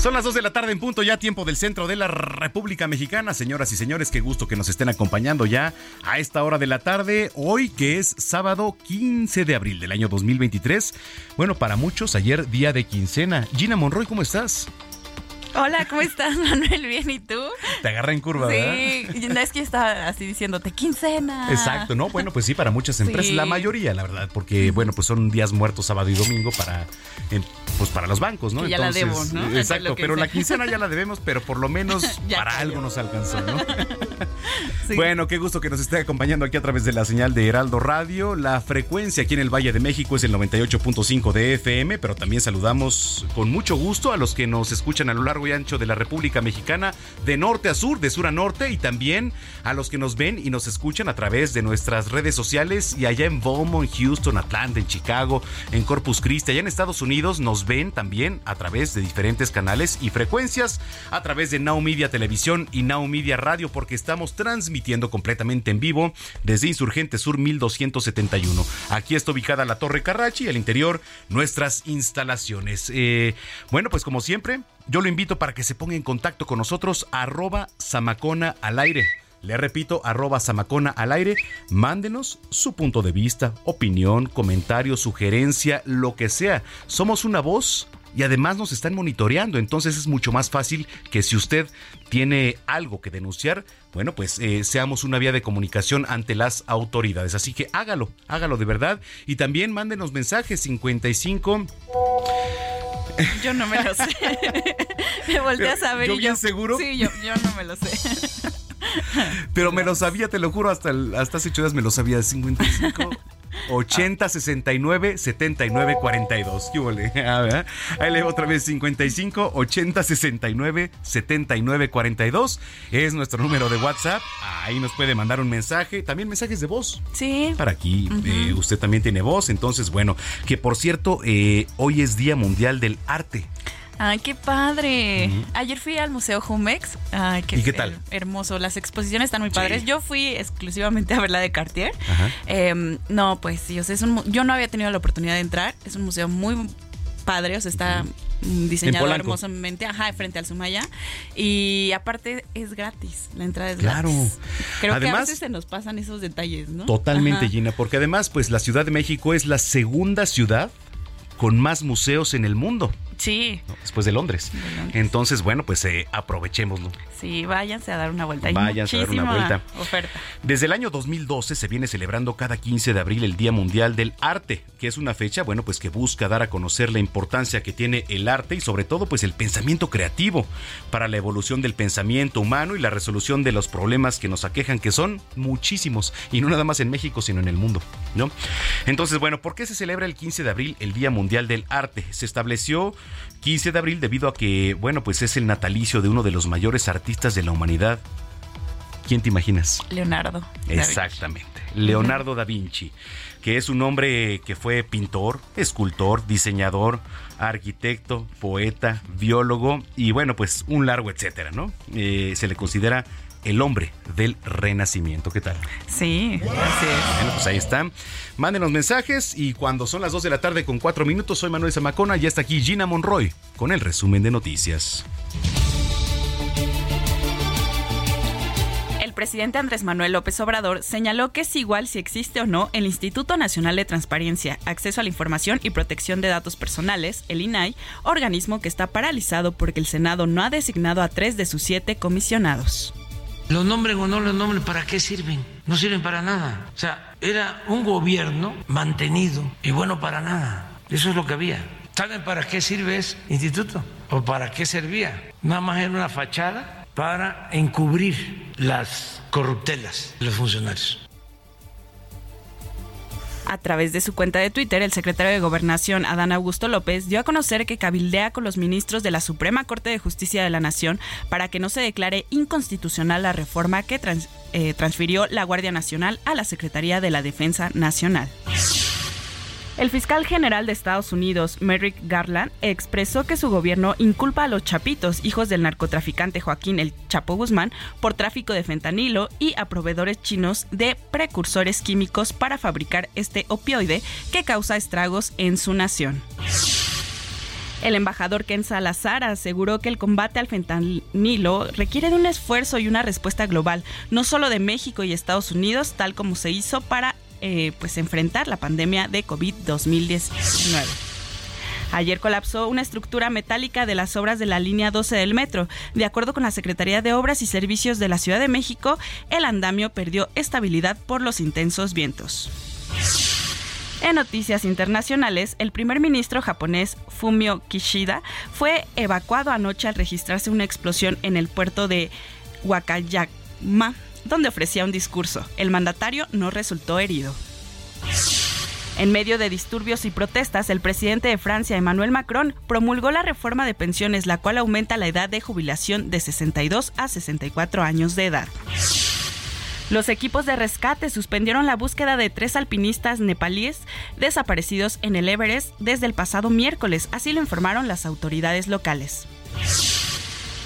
Son las 2 de la tarde en punto, ya tiempo del centro de la República Mexicana. Señoras y señores, qué gusto que nos estén acompañando ya a esta hora de la tarde, hoy que es sábado 15 de abril del año 2023. Bueno, para muchos, ayer día de quincena. Gina Monroy, ¿cómo estás? Hola, ¿cómo estás, Manuel? Bien, ¿y tú? Te agarra en curva, ¿verdad? Sí, no es que estaba así diciéndote quincena. Exacto, ¿no? Bueno, pues sí, para muchas empresas, Sí. la mayoría, la verdad, porque, bueno, pues son días muertos sábado y domingo para, eh, pues para los bancos, ¿no? Que ya la debo, ¿no? Exacto, pero la quincena ya la debemos, pero por lo menos para cayó. algo nos alcanzó, ¿no? Sí. Bueno, qué gusto que nos esté acompañando aquí a través de la señal de Heraldo Radio. La frecuencia aquí en el Valle de México es el 98.5 de FM, pero también saludamos con mucho gusto a los que nos escuchan a lo largo y ancho de la República Mexicana, de norte a sur, de sur a norte, y también a los que nos ven y nos escuchan a través de nuestras redes sociales y allá en Beaumont, Houston, Atlanta, en Chicago, en Corpus Christi, allá en Estados Unidos nos ven también a través de diferentes canales y frecuencias, a través de Now Media Televisión y Now Media Radio, porque estamos transmitiendo completamente en vivo desde Insurgente Sur 1271. Aquí está ubicada la Torre Carrachi y al interior nuestras instalaciones. Eh, bueno, pues como siempre, yo lo invito para que se ponga en contacto con nosotros, arroba Samacona al aire. Le repito, arroba Samacona al aire. Mándenos su punto de vista, opinión, comentario, sugerencia, lo que sea. Somos una voz y además nos están monitoreando. Entonces es mucho más fácil que si usted tiene algo que denunciar, bueno, pues eh, seamos una vía de comunicación ante las autoridades. Así que hágalo, hágalo de verdad. Y también mándenos mensajes 55 Yo no me lo sé. me Pero, a ver ¿yo y bien yo. seguro? Sí, yo, yo no me lo sé. Pero me lo sabía, te lo juro, hasta, el- hasta hace ocho días me lo sabía. 55 80 69 79 42. ¿Qué huele? A ver, Ahí le otra vez 55 80 69 79 42. Es nuestro número de WhatsApp. Ahí nos puede mandar un mensaje. También mensajes de voz. Sí. Para aquí, eh, usted también tiene voz. Entonces, bueno, que por cierto, eh, hoy es Día Mundial del Arte. Ay, qué padre. Ayer fui al Museo Jumex. Ay, ¿Y qué tal? Hermoso. Las exposiciones están muy Sí. padres. Yo fui exclusivamente a ver la de Cartier. Ajá. Em, no, pues sí, o sea, es un yo no había tenido la oportunidad de entrar. Es un museo muy padre, o sea, está mm, diseñado hermosamente, ajá, frente al Sumaya. Y aparte es gratis, la entrada es Claro. gratis. Creo que a veces se nos pasan esos detalles, ¿no? Totalmente, Ajá. Gina, porque además, pues la Ciudad de México es la segunda ciudad con más museos en el mundo, Sí, ¿no? después de Londres. De Londres. Entonces, bueno, pues eh, aprovechémoslo. sí, váyanse a dar una vuelta. Hay Váyanse a dar una vuelta. Oferta. Desde el año 2012 se viene celebrando cada 15 de abril el Día Mundial del Arte, que es una fecha, bueno, pues que busca dar a conocer la importancia que tiene el arte y sobre todo pues el pensamiento creativo para la evolución del pensamiento humano y la resolución de los problemas que nos aquejan, que son muchísimos, y no nada más en México, sino en el mundo, ¿no? Entonces, bueno, ¿por qué se celebra el 15 de abril el Día Mundial del Arte? Se estableció 15 de abril debido a que, bueno, pues es el natalicio de uno de los mayores artistas de la humanidad. ¿Quién te imaginas? Leonardo. Exactamente. Leonardo da Vinci, que es un hombre que fue pintor, escultor, diseñador, arquitecto, poeta, biólogo y bueno, pues un largo etcétera, ¿no? Eh, se le considera el hombre del renacimiento. ¿Qué tal? Sí, así es. Bueno, pues ahí está. Mándenos mensajes y cuando son las 2 de la tarde con 4 minutos, soy Manuel Zamacona y está aquí Gina Monroy con el resumen de noticias. El presidente Andrés Manuel López Obrador señaló que es igual si existe o no el Instituto Nacional de Transparencia, Acceso a la Información y Protección de Datos Personales, el INAI, organismo que está paralizado porque el Senado no ha designado a tres de sus siete comisionados. Los nombren o no los nombren, ¿para qué sirven? No sirven para nada. O sea, era un gobierno mantenido y bueno para nada. Eso es lo que había. ¿Saben para qué sirve ese instituto? ¿O para qué servía? Nada más era una fachada para encubrir las corruptelas de los funcionarios. A través de su cuenta de Twitter, el secretario de Gobernación, Adán Augusto López, dio a conocer que cabildea con los ministros de la Suprema Corte de Justicia de la Nación para que no se declare inconstitucional la reforma que eh, transfirió la Guardia Nacional a la Secretaría de la Defensa Nacional. El fiscal general de Estados Unidos, Merrick Garland, expresó que su gobierno inculpa a los chapitos, hijos del narcotraficante Joaquín El Chapo Guzmán, por tráfico de fentanilo y a proveedores chinos de precursores químicos para fabricar este opioide que causa estragos en su nación. El embajador Ken Salazar aseguró que el combate al fentanilo requiere de un esfuerzo y una respuesta global, no solo de México y Estados Unidos, tal como se hizo para eh, pues enfrentar la pandemia de COVID-2019. Ayer colapsó una estructura metálica de las obras de la línea 12 del metro. De acuerdo con la Secretaría de Obras y Servicios de la Ciudad de México, el andamio perdió estabilidad por los intensos vientos. En noticias internacionales, el primer ministro japonés Fumio Kishida fue evacuado anoche al registrarse una explosión en el puerto de Wakayama donde ofrecía un discurso. El mandatario no resultó herido. En medio de disturbios y protestas, el presidente de Francia, Emmanuel Macron, promulgó la reforma de pensiones, la cual aumenta la edad de jubilación de 62 a 64 años de edad. Los equipos de rescate suspendieron la búsqueda de tres alpinistas nepalíes desaparecidos en el Everest desde el pasado miércoles, así lo informaron las autoridades locales.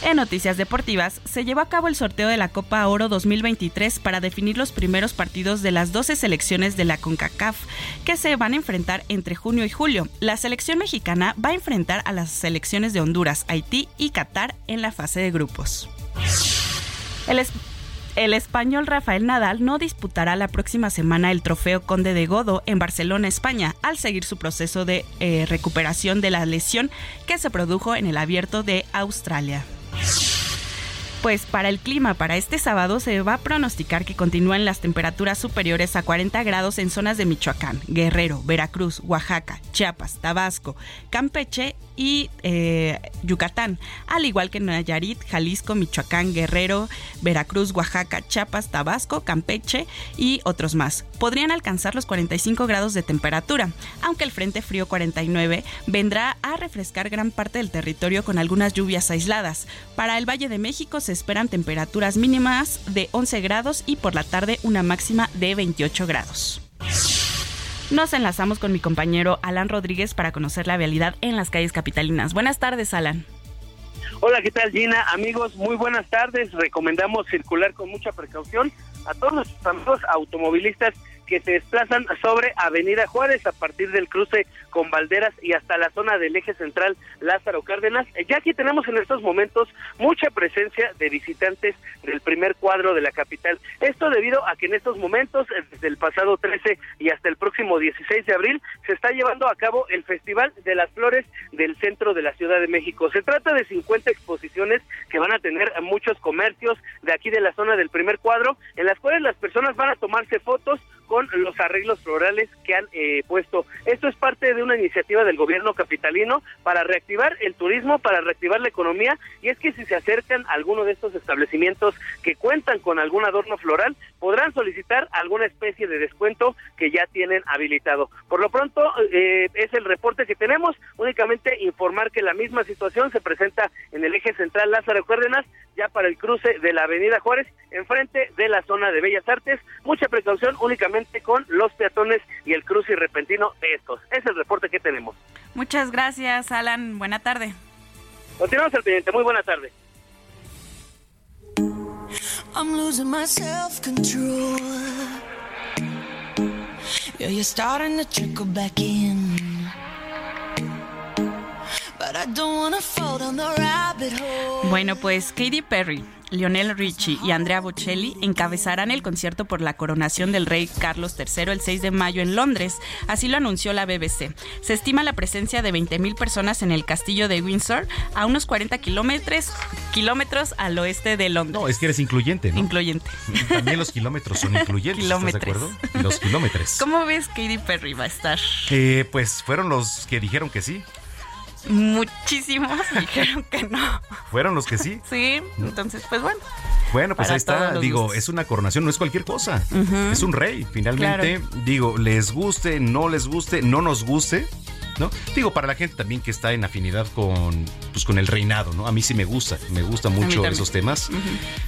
En noticias deportivas, se llevó a cabo el sorteo de la Copa Oro 2023 para definir los primeros partidos de las 12 selecciones de la CONCACAF que se van a enfrentar entre junio y julio. La selección mexicana va a enfrentar a las selecciones de Honduras, Haití y Qatar en la fase de grupos. El, español Rafael Nadal no disputará la próxima semana el trofeo Conde de Godo en Barcelona, España, al seguir su proceso de eh, recuperación de la lesión que se produjo en el abierto de Australia. Pues para el clima, para este sábado se va a pronosticar que continúen las temperaturas superiores a 40 grados en zonas de Michoacán, Guerrero, Veracruz, Oaxaca, Chiapas, Tabasco, Campeche y eh, Yucatán, al igual que Nayarit, Jalisco, Michoacán, Guerrero, Veracruz, Oaxaca, Chiapas, Tabasco, Campeche y otros más. Podrían alcanzar los 45 grados de temperatura, aunque el Frente Frío 49 vendrá a refrescar gran parte del territorio con algunas lluvias aisladas. Para el Valle de México se esperan temperaturas mínimas de 11 grados y por la tarde una máxima de 28 grados. Nos enlazamos con mi compañero Alan Rodríguez para conocer la vialidad en las calles capitalinas. Buenas tardes, Alan. Hola, ¿qué tal Gina? Amigos, muy buenas tardes. Recomendamos circular con mucha precaución a todos nuestros amigos automovilistas que se desplazan sobre Avenida Juárez a partir del cruce con Valderas y hasta la zona del eje central Lázaro Cárdenas. Ya aquí tenemos en estos momentos mucha presencia de visitantes del primer cuadro de la capital. Esto debido a que en estos momentos, desde el pasado 13 y hasta el próximo 16 de abril, se está llevando a cabo el Festival de las Flores del centro de la Ciudad de México. Se trata de 50 exposiciones que van a tener muchos comercios de aquí de la zona del primer cuadro, en las cuales las personas van a tomarse fotos con los arreglos florales que han eh, puesto. Esto es parte de una iniciativa del gobierno capitalino para reactivar el turismo, para reactivar la economía, y es que si se acercan a alguno de estos establecimientos que cuentan con algún adorno floral, podrán solicitar alguna especie de descuento que ya tienen habilitado. Por lo pronto, eh, es el reporte que tenemos, únicamente informar que la misma situación se presenta en el eje central Lázaro Cárdenas, ya para el cruce de la Avenida Juárez, enfrente de la zona de Bellas Artes. Mucha precaución únicamente con los peatones y el cruce repentino de estos. Es el reporte que tenemos. Muchas gracias, Alan. Buena tarde. Continuamos al pendiente. Muy buena tarde. I'm losing my self-control. Yeah, you're starting to trickle back in. But I don't wanna fall down the rabbit. Bueno, pues Katy Perry, Lionel Richie y Andrea Bocelli encabezarán el concierto por la coronación del rey Carlos III el 6 de mayo en Londres. Así lo anunció la BBC. Se estima la presencia de 20.000 personas en el castillo de Windsor, a unos 40 kilómetros, kilómetros al oeste de Londres. No, es que eres incluyente, ¿no? Incluyente. También los kilómetros son incluyentes. ¿Estás de acuerdo? Los kilómetros. ¿Cómo ves Katy Perry va a estar? Eh, pues fueron los que dijeron que sí. Muchísimos dijeron que no. ¿Fueron los que sí? Sí, entonces pues bueno. Bueno, pues ahí está, digo, gustos. es una coronación, no es cualquier cosa. Es un rey, finalmente. Digo, les guste, no les guste, no nos guste, ¿no? Digo, para la gente también que está en afinidad con, pues, con el reinado, ¿no? A mí sí me gusta, me gustan mucho esos temas.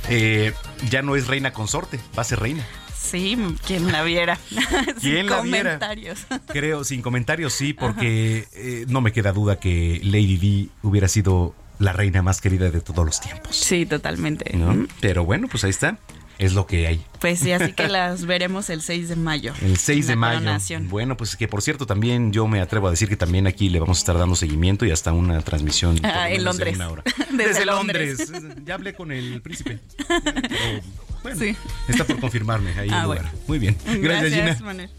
Eh, ya no es reina consorte, va a ser reina. Sí, quien la viera. ¿Quién Sin la viera? comentarios. Creo, sin comentarios sí, porque eh, no me queda duda que Lady Di hubiera sido la reina más querida de todos los tiempos. Sí, totalmente. ¿no? Pero bueno, pues ahí está. Es lo que hay. Pues sí, así que las veremos el 6 de mayo. El 6 de mayo. coronación. Bueno, pues que por cierto también yo me atrevo a decir que también aquí le vamos a estar dando seguimiento y hasta una transmisión. Ah, en de Londres. una hora. Desde Desde, Londres. Londres. Ya hablé con el príncipe. Pero, bueno, Sí. está por confirmarme ahí Ah, bueno. Muy bien. Gracias, Gina. Manuel.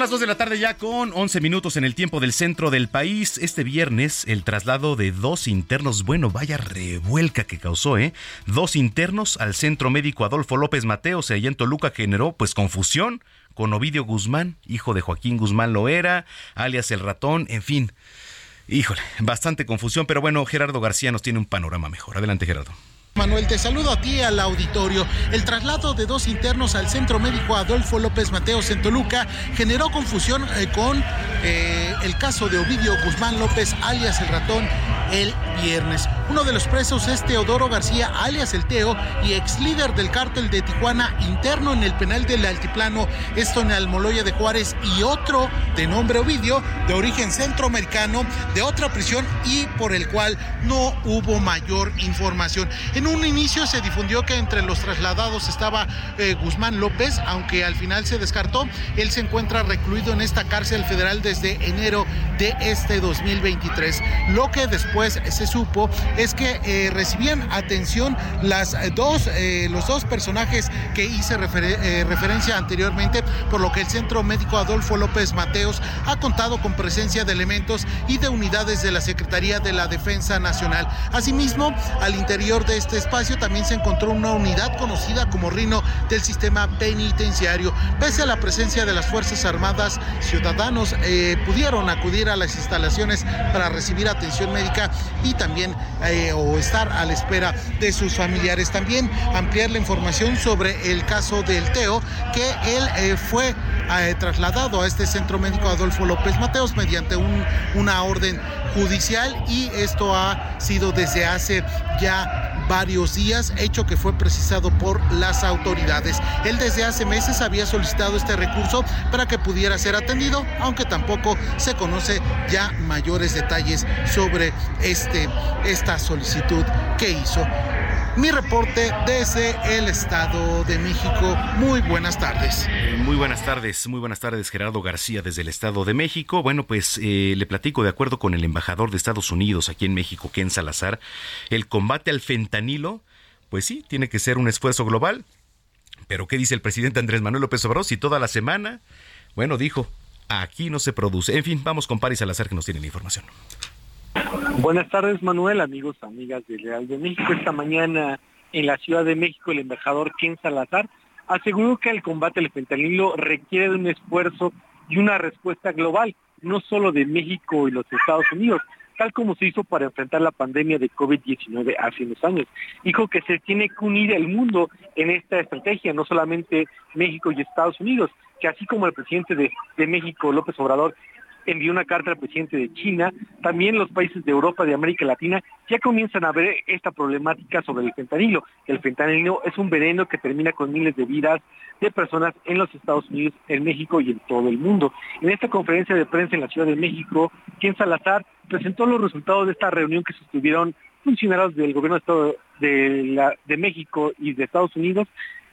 Las 2 de la tarde ya con 11 minutos en el tiempo del centro del país. Este viernes el traslado de dos internos, bueno, vaya revuelca que causó, ¿eh? Dos internos al centro médico Adolfo López Mateos allá en Toluca generó pues confusión con Ovidio Guzmán, hijo de Joaquín Guzmán Loera, alias el ratón, en fin. Híjole, bastante confusión, pero bueno, Gerardo García nos tiene un panorama mejor. Adelante, Gerardo. Manuel, te saludo a ti al auditorio. El traslado de dos internos al Centro Médico Adolfo López Mateos en Toluca generó confusión eh, con eh, el caso de Ovidio Guzmán López, alias el ratón, el viernes. Uno de los presos es Teodoro García, alias el Teo, y ex líder del cártel de Tijuana, interno en el penal del Altiplano, esto en Almoloya de Juárez, y otro de nombre Ovidio, de origen centroamericano, de otra prisión y por el cual no hubo mayor información. En un inicio se difundió que entre los trasladados estaba eh, Guzmán López, aunque al final se descartó. Él se encuentra recluido en esta cárcel federal desde enero de este 2023. Lo que después se supo es que eh, recibían atención las dos, eh, los dos personajes que hice refer- referencia anteriormente, por lo que el Centro Médico Adolfo López Mateos ha contado con presencia de elementos y de unidades de la Secretaría de la Defensa Nacional. Asimismo, al interior de este espacio también se encontró una unidad conocida como Rino del sistema penitenciario. Pese a la presencia de las Fuerzas Armadas, ciudadanos eh, pudieron acudir a las instalaciones para recibir atención médica y también eh, o estar a la espera de sus familiares. También ampliar la información sobre el caso del Teo, que él eh, fue trasladado a este centro médico Adolfo López Mateos mediante un- una orden judicial y esto ha sido desde hace ya varios días, hecho que fue precisado por las autoridades. Él desde hace meses había solicitado este recurso para que pudiera ser atendido, aunque tampoco se conoce ya mayores detalles sobre este, esta solicitud que hizo. Mi reporte desde el Estado de México. Muy buenas tardes. Muy buenas tardes, muy buenas tardes Gerardo García desde el Estado de México. Bueno, pues eh, le platico de acuerdo con el embajador de Estados Unidos aquí en México, Ken Salazar, el combate al fentanilo, pues sí, tiene que ser un esfuerzo global. Pero ¿qué dice el presidente Andrés Manuel López Obrador? Si toda la semana, bueno, dijo, aquí no se produce. En fin, vamos con Paris Salazar que nos tiene la información. Buenas tardes, Manuel, amigos, amigas del Real de México. Esta mañana en la Ciudad de México, el embajador Ken Salazar aseguró que el combate al fentanilo requiere de un esfuerzo y una respuesta global, no solo de México y los Estados Unidos, tal como se hizo para enfrentar la pandemia de COVID-19 hace unos años. Dijo que se tiene que unir el mundo en esta estrategia, no solamente México y Estados Unidos, que así como el presidente de, de México, López Obrador, envió una carta al presidente de China. También los países de Europa, de América Latina, ya comienzan a ver esta problemática sobre el fentanilo. El fentanilo es un veneno que termina con miles de vidas de personas en los Estados Unidos, en México y en todo el mundo. En esta conferencia de prensa en la Ciudad de México, Ken Salazar presentó los resultados de esta reunión que sostuvieron funcionarios del gobierno de, Estado- de, de México y de Estados Unidos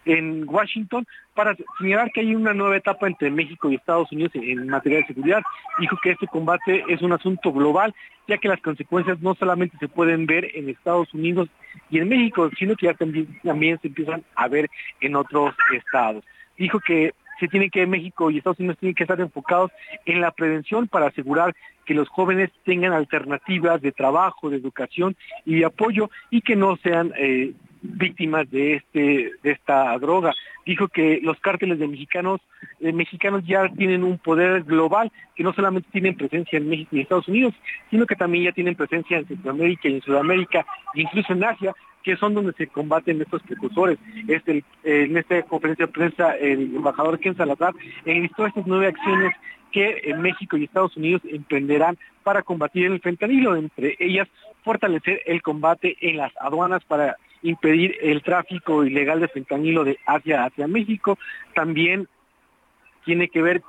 en Washington para señalar que hay una nueva etapa entre México y Estados Unidos en, materia de seguridad. Dijo que este combate es un asunto global, ya que las consecuencias no solamente se pueden ver en Estados Unidos y en México, sino que ya también, también se empiezan a ver en otros estados. Dijo que se tiene que México y Estados Unidos tienen que estar enfocados en la prevención para asegurar que los jóvenes tengan alternativas de trabajo, de educación y de apoyo y que no sean eh, víctimas de este de esta droga. Dijo que los cárteles de mexicanos eh, mexicanos ya tienen un poder global que no solamente tienen presencia en México y Estados Unidos, sino que también ya tienen presencia en Centroamérica y en Sudamérica, incluso en Asia, que son donde se combaten estos precursores. Este, eh, en esta conferencia de prensa, el embajador Ken Salazar enlistó estas nueve acciones que eh, México y Estados Unidos emprenderán para combatir el fentanilo, entre ellas fortalecer el combate en las aduanas para impedir el tráfico ilegal de fentanilo de Asia hacia México, también tiene que ver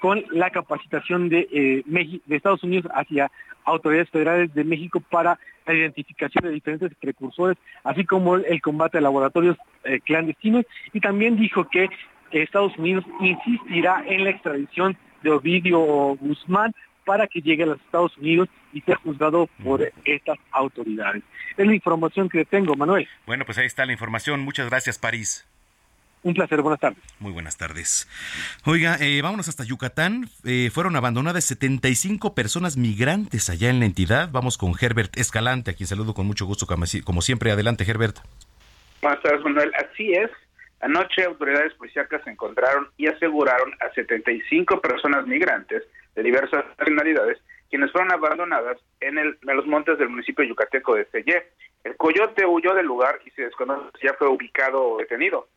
con la capacitación de, eh, de Estados Unidos hacia autoridades federales de México para la identificación de diferentes precursores, así como el combate a laboratorios eh, clandestinos, y también dijo que Estados Unidos insistirá en la extradición de Ovidio Guzmán para que llegue a los Estados Unidos y sea juzgado por estas autoridades. Es la información que tengo, Manuel. Bueno, pues ahí está la información. Muchas gracias, París. Un placer, buenas tardes. Muy buenas tardes. Oiga, eh, vámonos hasta Yucatán. Eh, fueron abandonadas 75 personas migrantes allá en la entidad. Vamos con Herbert Escalante, a quien saludo con mucho gusto, como si- como siempre. Adelante, Herbert. Buenas tardes, Manuel. Así es. Anoche autoridades policíacas encontraron y aseguraron a 75 personas migrantes de diversas nacionalidades quienes fueron abandonadas en, el, en los montes del municipio yucateco de Sellé. El coyote huyó del lugar y se desconoce si ya fue ubicado o detenido.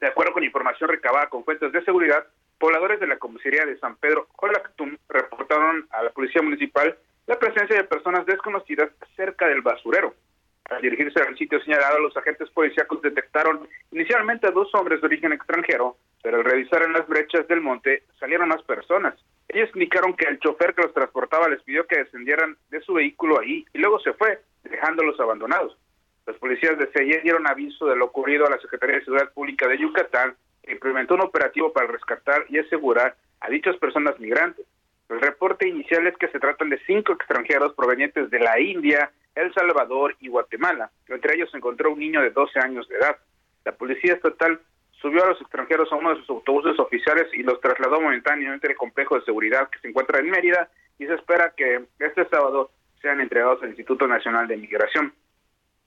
De acuerdo con información recabada con fuentes de seguridad, pobladores de la comisaría de San Pedro Jolactum reportaron a la policía municipal la presencia de personas desconocidas cerca del basurero. Al dirigirse al sitio señalado, los agentes policíacos detectaron inicialmente a dos hombres de origen extranjero, pero al revisar en las brechas del monte salieron más personas. Ellos indicaron que el chofer que los transportaba les pidió que descendieran de su vehículo ahí y luego se fue, dejándolos abandonados. Los policías de CEIE dieron aviso de lo ocurrido a la Secretaría de Seguridad Pública de Yucatán, que implementó un operativo para rescatar y asegurar a dichas personas migrantes. El reporte inicial es que se tratan de cinco extranjeros provenientes de la India, El Salvador y Guatemala. Entre ellos se encontró un niño de 12 años de edad. La policía estatal subió a los extranjeros a uno de sus autobuses oficiales y los trasladó momentáneamente al complejo de seguridad que se encuentra en Mérida y se espera que este sábado sean entregados al Instituto Nacional de Migración.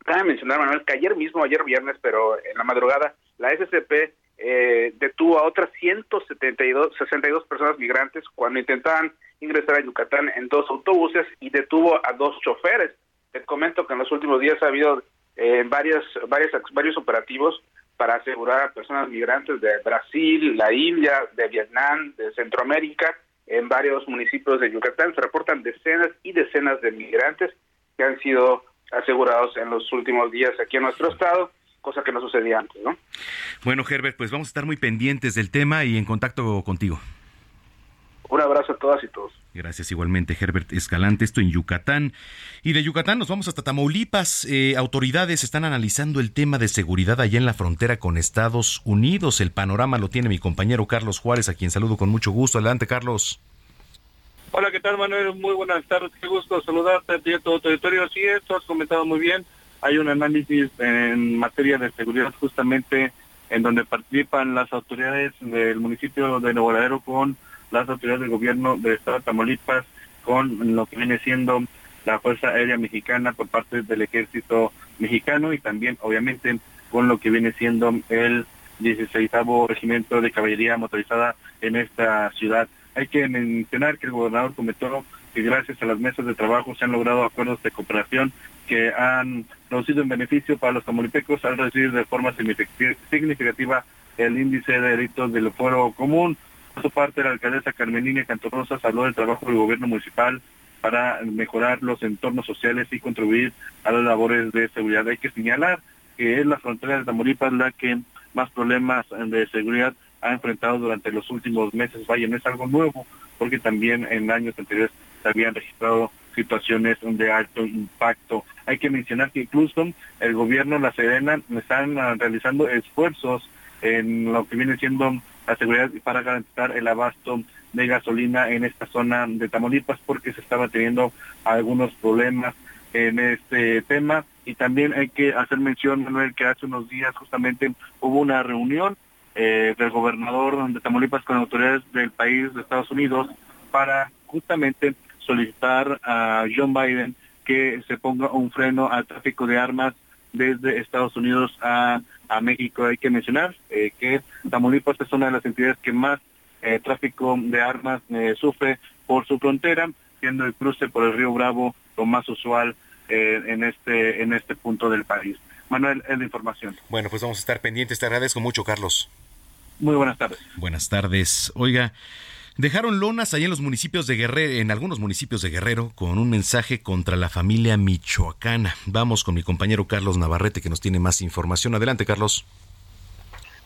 Cabe mencionar, Manuel, que ayer mismo, ayer viernes, pero en la madrugada, la SCP eh, detuvo a otras 172 62 personas migrantes cuando intentaban ingresar a Yucatán en dos autobuses y detuvo a dos choferes. Te comento que en los últimos días ha habido eh, varias, varias, varios operativos para asegurar a personas migrantes de Brasil, la India, de Vietnam, de Centroamérica, en varios municipios de Yucatán. Se reportan decenas y decenas de migrantes que han sido asegurados en los últimos días aquí en nuestro estado, cosa que no sucedía antes, ¿no? Bueno, Herbert, pues vamos a estar muy pendientes del tema y en contacto contigo. Un abrazo a todas y todos. Gracias igualmente, Herbert Escalante. Esto en Yucatán. Y de Yucatán nos vamos hasta Tamaulipas. Eh, autoridades están analizando el tema de seguridad allá en la frontera con Estados Unidos. El panorama lo tiene mi compañero Carlos Juárez, a quien saludo con mucho gusto. Adelante, Carlos. Hola, ¿qué tal, Manuel? Muy buenas tardes. Qué gusto saludarte a todo tu territorio. Sí, esto has comentado muy bien. Hay un análisis en materia de seguridad justamente en donde participan las autoridades del municipio de Nuevo Laredo con las autoridades del gobierno del estado de Tamaulipas, con lo que viene siendo la Fuerza Aérea Mexicana por parte del Ejército Mexicano y también, obviamente, con lo que viene siendo el 16 Regimiento de Caballería Motorizada en esta ciudad. Hay que mencionar que el gobernador comentó que gracias a las mesas de trabajo se han logrado acuerdos de cooperación que han producido en beneficio para los tamaulipecos al reducir de forma significativa el índice de delitos del fuero común. Su parte, la alcaldesa Carmelina Cantorrosas habló del trabajo del gobierno municipal para mejorar los entornos sociales y contribuir a las labores de seguridad. Hay que señalar que es la frontera de Tamaulipas la que más problemas de seguridad ha enfrentado durante los últimos meses. Vaya, no es algo nuevo, porque también en años anteriores se habían registrado situaciones de alto impacto. Hay que mencionar que incluso el gobierno, la Serena, están ah, realizando esfuerzos en lo que viene siendo la seguridad para garantizar el abasto de gasolina en esta zona de Tamaulipas porque se estaba teniendo algunos problemas en este tema. Y también hay que hacer mención Manuel que hace unos días justamente hubo una reunión eh, del gobernador de Tamaulipas con autoridades del país de Estados Unidos para justamente solicitar a John Biden que se ponga un freno al tráfico de armas desde Estados Unidos a, a México. Hay que mencionar eh, que Tamaulipas es una de las entidades que más eh, tráfico de armas eh, sufre por su frontera, siendo el cruce por el río Bravo lo más usual eh, en este en este punto del país. Manuel, es la información. Bueno, pues vamos a estar pendientes. Te agradezco mucho, Carlos. Muy buenas tardes. Buenas tardes. Oiga, dejaron lonas allá en los municipios de Guerrero, en algunos municipios de Guerrero, con un mensaje contra la familia michoacana. Vamos con mi compañero Carlos Navarrete, que nos tiene más información. Adelante, Carlos.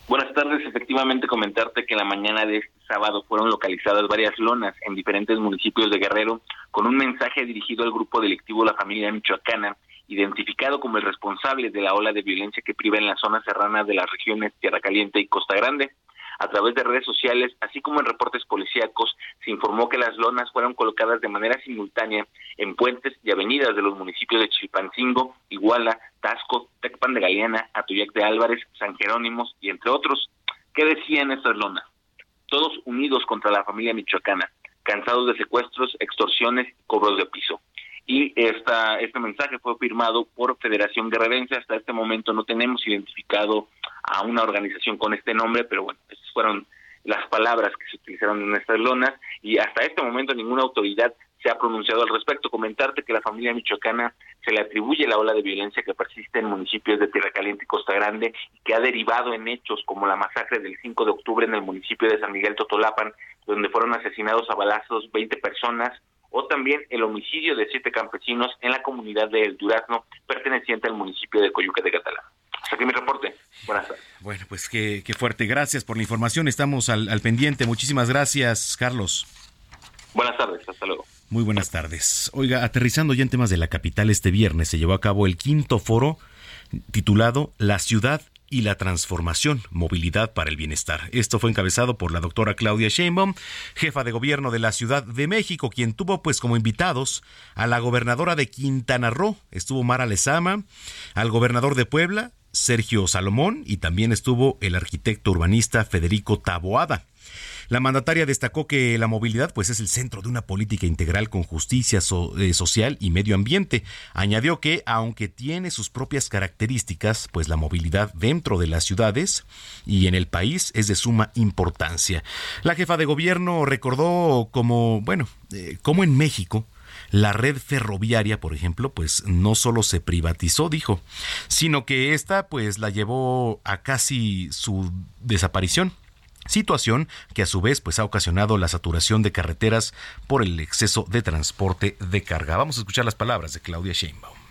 Buenas tardes. Efectivamente, comentarte que la mañana de este sábado fueron localizadas varias lonas en diferentes municipios de Guerrero con un mensaje dirigido al grupo delictivo La Familia Michoacana, identificado como el responsable de la ola de violencia que priva en la zona serrana de las regiones Tierra Caliente y Costa Grande. A través de redes sociales, así como en reportes policíacos, se informó que las lonas fueron colocadas de manera simultánea en puentes y avenidas de los municipios de Chilpancingo, Iguala, Tasco, Tecpan de Galeana, Atoyac de Álvarez, San Jerónimos y entre otros. ¿Qué decían estas lonas? Todos unidos contra la familia michoacana, cansados de secuestros, extorsiones, cobros de piso. Y esta, este mensaje fue firmado por Federación Guerrerense. Hasta este momento no tenemos identificado a una organización con este nombre, pero bueno, estas fueron las palabras que se utilizaron en estas lonas y hasta este momento ninguna autoridad se ha pronunciado al respecto. Comentarte que la familia michoacana se le atribuye la ola de violencia que persiste en municipios de Tierra Caliente y Costa Grande y que ha derivado en hechos como la masacre del 5 de octubre en el municipio de San Miguel Totolapan, donde fueron asesinados a balazos 20 personas, o también el homicidio de siete campesinos en la comunidad de El Durazno, perteneciente al municipio de Coyuca de Catalán. Hasta aquí mi reporte. Buenas tardes. Bueno, pues qué, qué fuerte. Gracias por la información. Estamos al, al pendiente. Muchísimas gracias, Carlos. Buenas tardes. Hasta luego. Muy buenas tardes. Oiga, aterrizando ya en temas de la capital, este viernes se llevó a cabo el quinto foro titulado La ciudad y la transformación, movilidad para el bienestar. Esto fue encabezado por la doctora Claudia Sheinbaum, jefa de gobierno de la Ciudad de México, quien tuvo pues como invitados a la gobernadora de Quintana Roo, estuvo Mara Lezama, al gobernador de Puebla, Sergio Salomón, y también estuvo el arquitecto urbanista Federico Taboada. La mandataria destacó que la movilidad pues es el centro de una política integral con justicia eh, social y medio ambiente. Añadió que aunque tiene sus propias características, pues la movilidad dentro de las ciudades y en el país es de suma importancia. La jefa de gobierno recordó como, bueno, eh, como en México la red ferroviaria, por ejemplo, pues no solo se privatizó, dijo, sino que esta pues la llevó a casi su desaparición situación que a su vez pues ha ocasionado la saturación de carreteras por el exceso de transporte de carga. Vamos a escuchar las palabras de Claudia Sheinbaum.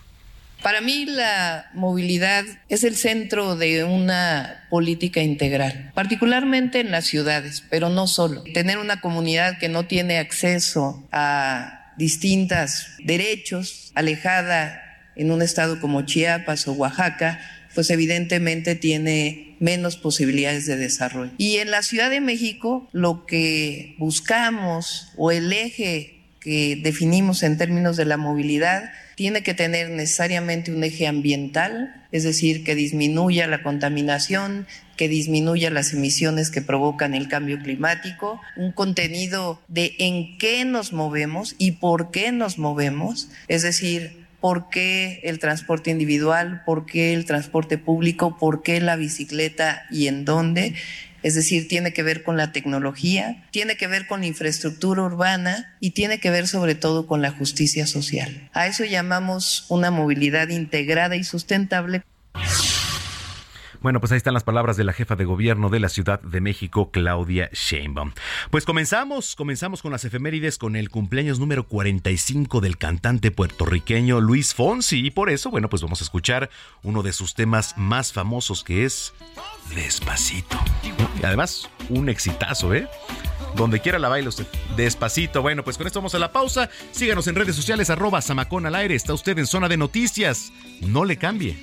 Para mí la movilidad es el centro de una política integral, particularmente en las ciudades, pero no solo. Tener una comunidad que no tiene acceso a distintos derechos, alejada en un estado como Chiapas o Oaxaca, pues evidentemente tiene menos posibilidades de desarrollo. Y en la Ciudad de México lo que buscamos o el eje que definimos en términos de la movilidad tiene que tener necesariamente un eje ambiental, es decir, que disminuya la contaminación, que disminuya las emisiones que provocan el cambio climático, un contenido de en qué nos movemos y por qué nos movemos, es decir, por qué el transporte individual, por qué el transporte público, por qué la bicicleta y en dónde. Es decir, tiene que ver con la tecnología, tiene que ver con la infraestructura urbana y tiene que ver sobre todo con la justicia social. A eso llamamos una movilidad integrada y sustentable. Bueno, pues ahí están las palabras de la jefa de gobierno de la Ciudad de México, Claudia Sheinbaum. Pues comenzamos, comenzamos con las efemérides con el cumpleaños número 45 del cantante puertorriqueño Luis Fonsi y por eso, bueno, pues vamos a escuchar uno de sus temas más famosos que es Despacito. Y además, un exitazo, ¿eh? Donde quiera la baila usted. Despacito. Bueno, pues con esto vamos a la pausa. Síganos en redes sociales, arroba Samacón al aire. Está usted en zona de noticias. No le cambie.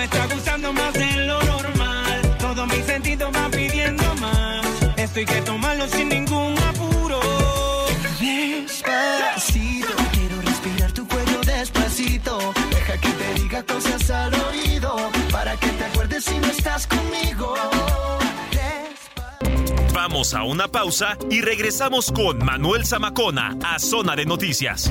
Me está gustando más de lo normal. Todo mi sentido va pidiendo más. Esto hay que tomarlo sin ningún apuro. Despacito, quiero respirar tu cuello despacito. Deja que te diga cosas al oído. Para que te acuerdes si no estás conmigo. Vamos a una pausa y regresamos con Manuel Zamacona a Zona de Noticias.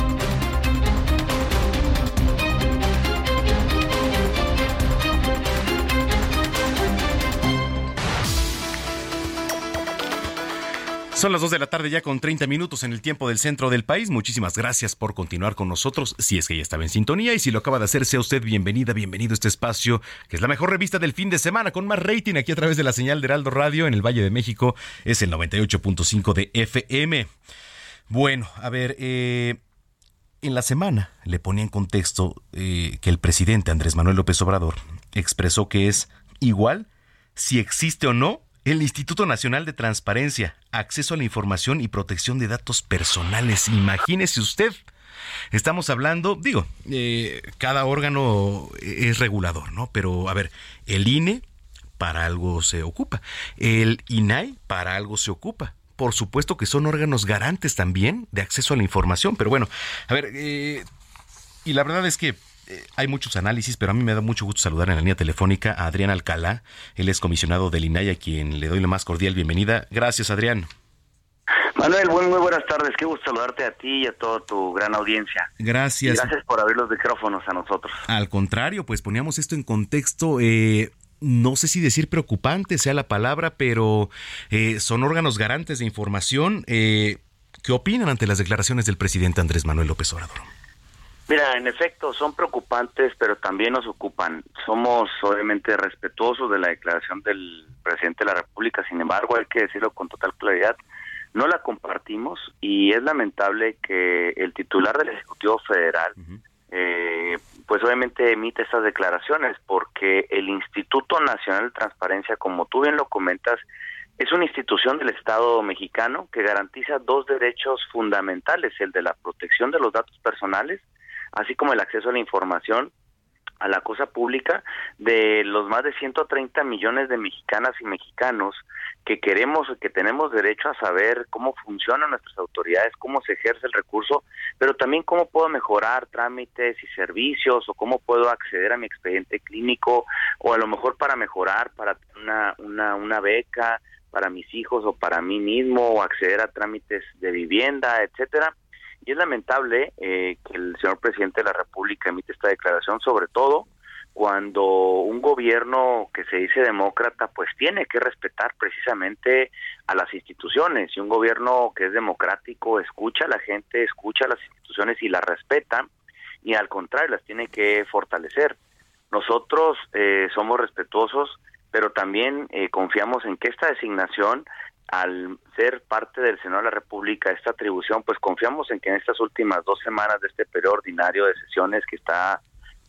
Son las 2 de la tarde ya con 30 minutos en el tiempo del centro del país. Muchísimas gracias por continuar con nosotros, si es que ya estaba en sintonía y si lo acaba de hacer, sea usted bienvenida, bienvenido a este espacio, que es la mejor revista del fin de semana con más rating aquí a través de la señal de Heraldo Radio en el Valle de México. Es el 98.5 de FM. Bueno, a ver, eh, en la semana le ponía en contexto eh, que el presidente Andrés Manuel López Obrador expresó que es igual si existe o no el Instituto Nacional de Transparencia, Acceso a la Información y Protección de Datos Personales. Imagínese usted. Estamos hablando, digo, eh, cada órgano es regulador, ¿no? Pero, a ver, el INE para algo se ocupa, el INAI para algo se ocupa. Por supuesto que son órganos garantes también de acceso a la información, pero bueno, a ver, eh, y la verdad es que eh, hay muchos análisis, pero a mí me da mucho gusto saludar en la línea telefónica a Adrián Alcalá. Él es comisionado del INAI, a quien le doy la más cordial bienvenida. Gracias, Adrián. Manuel, muy, muy buenas tardes. Qué gusto saludarte a ti y a toda tu gran audiencia. Gracias. Y gracias por abrir los micrófonos a nosotros. Al contrario, pues poníamos esto en contexto. eh, no sé si decir preocupante sea la palabra, pero eh, son órganos garantes de información. Eh, ¿Qué opinan ante las declaraciones del presidente Andrés Manuel López Obrador? Mira, en efecto, son preocupantes, pero también nos ocupan. Somos obviamente respetuosos de la declaración del presidente de la República, sin embargo, hay que decirlo con total claridad, no la compartimos y es lamentable que el titular del Ejecutivo Federal, eh, pues obviamente emite estas declaraciones, porque el Instituto Nacional de Transparencia, como tú bien lo comentas, es una institución del Estado mexicano que garantiza dos derechos fundamentales, el de la protección de los datos personales, así como el acceso a la información a la cosa pública de los más de 130 millones de mexicanas y mexicanos que queremos, que tenemos derecho a saber cómo funcionan nuestras autoridades, cómo se ejerce el recurso, pero también cómo puedo mejorar trámites y servicios o cómo puedo acceder a mi expediente clínico o a lo mejor para mejorar para una, una, una beca para mis hijos o para mí mismo o acceder a trámites de vivienda, etcétera. Y es lamentable eh, que el señor presidente de la República emite esta declaración, sobre todo cuando un gobierno que se dice demócrata, pues tiene que respetar precisamente a las instituciones. Y un gobierno que es democrático escucha a la gente, escucha a las instituciones y las respeta, y al contrario, las tiene que fortalecer. Nosotros eh, somos respetuosos, pero también eh, confiamos en que esta designación al ser parte del Senado de la República, esta atribución, pues confiamos en que en estas últimas dos semanas de este periodo ordinario de sesiones que está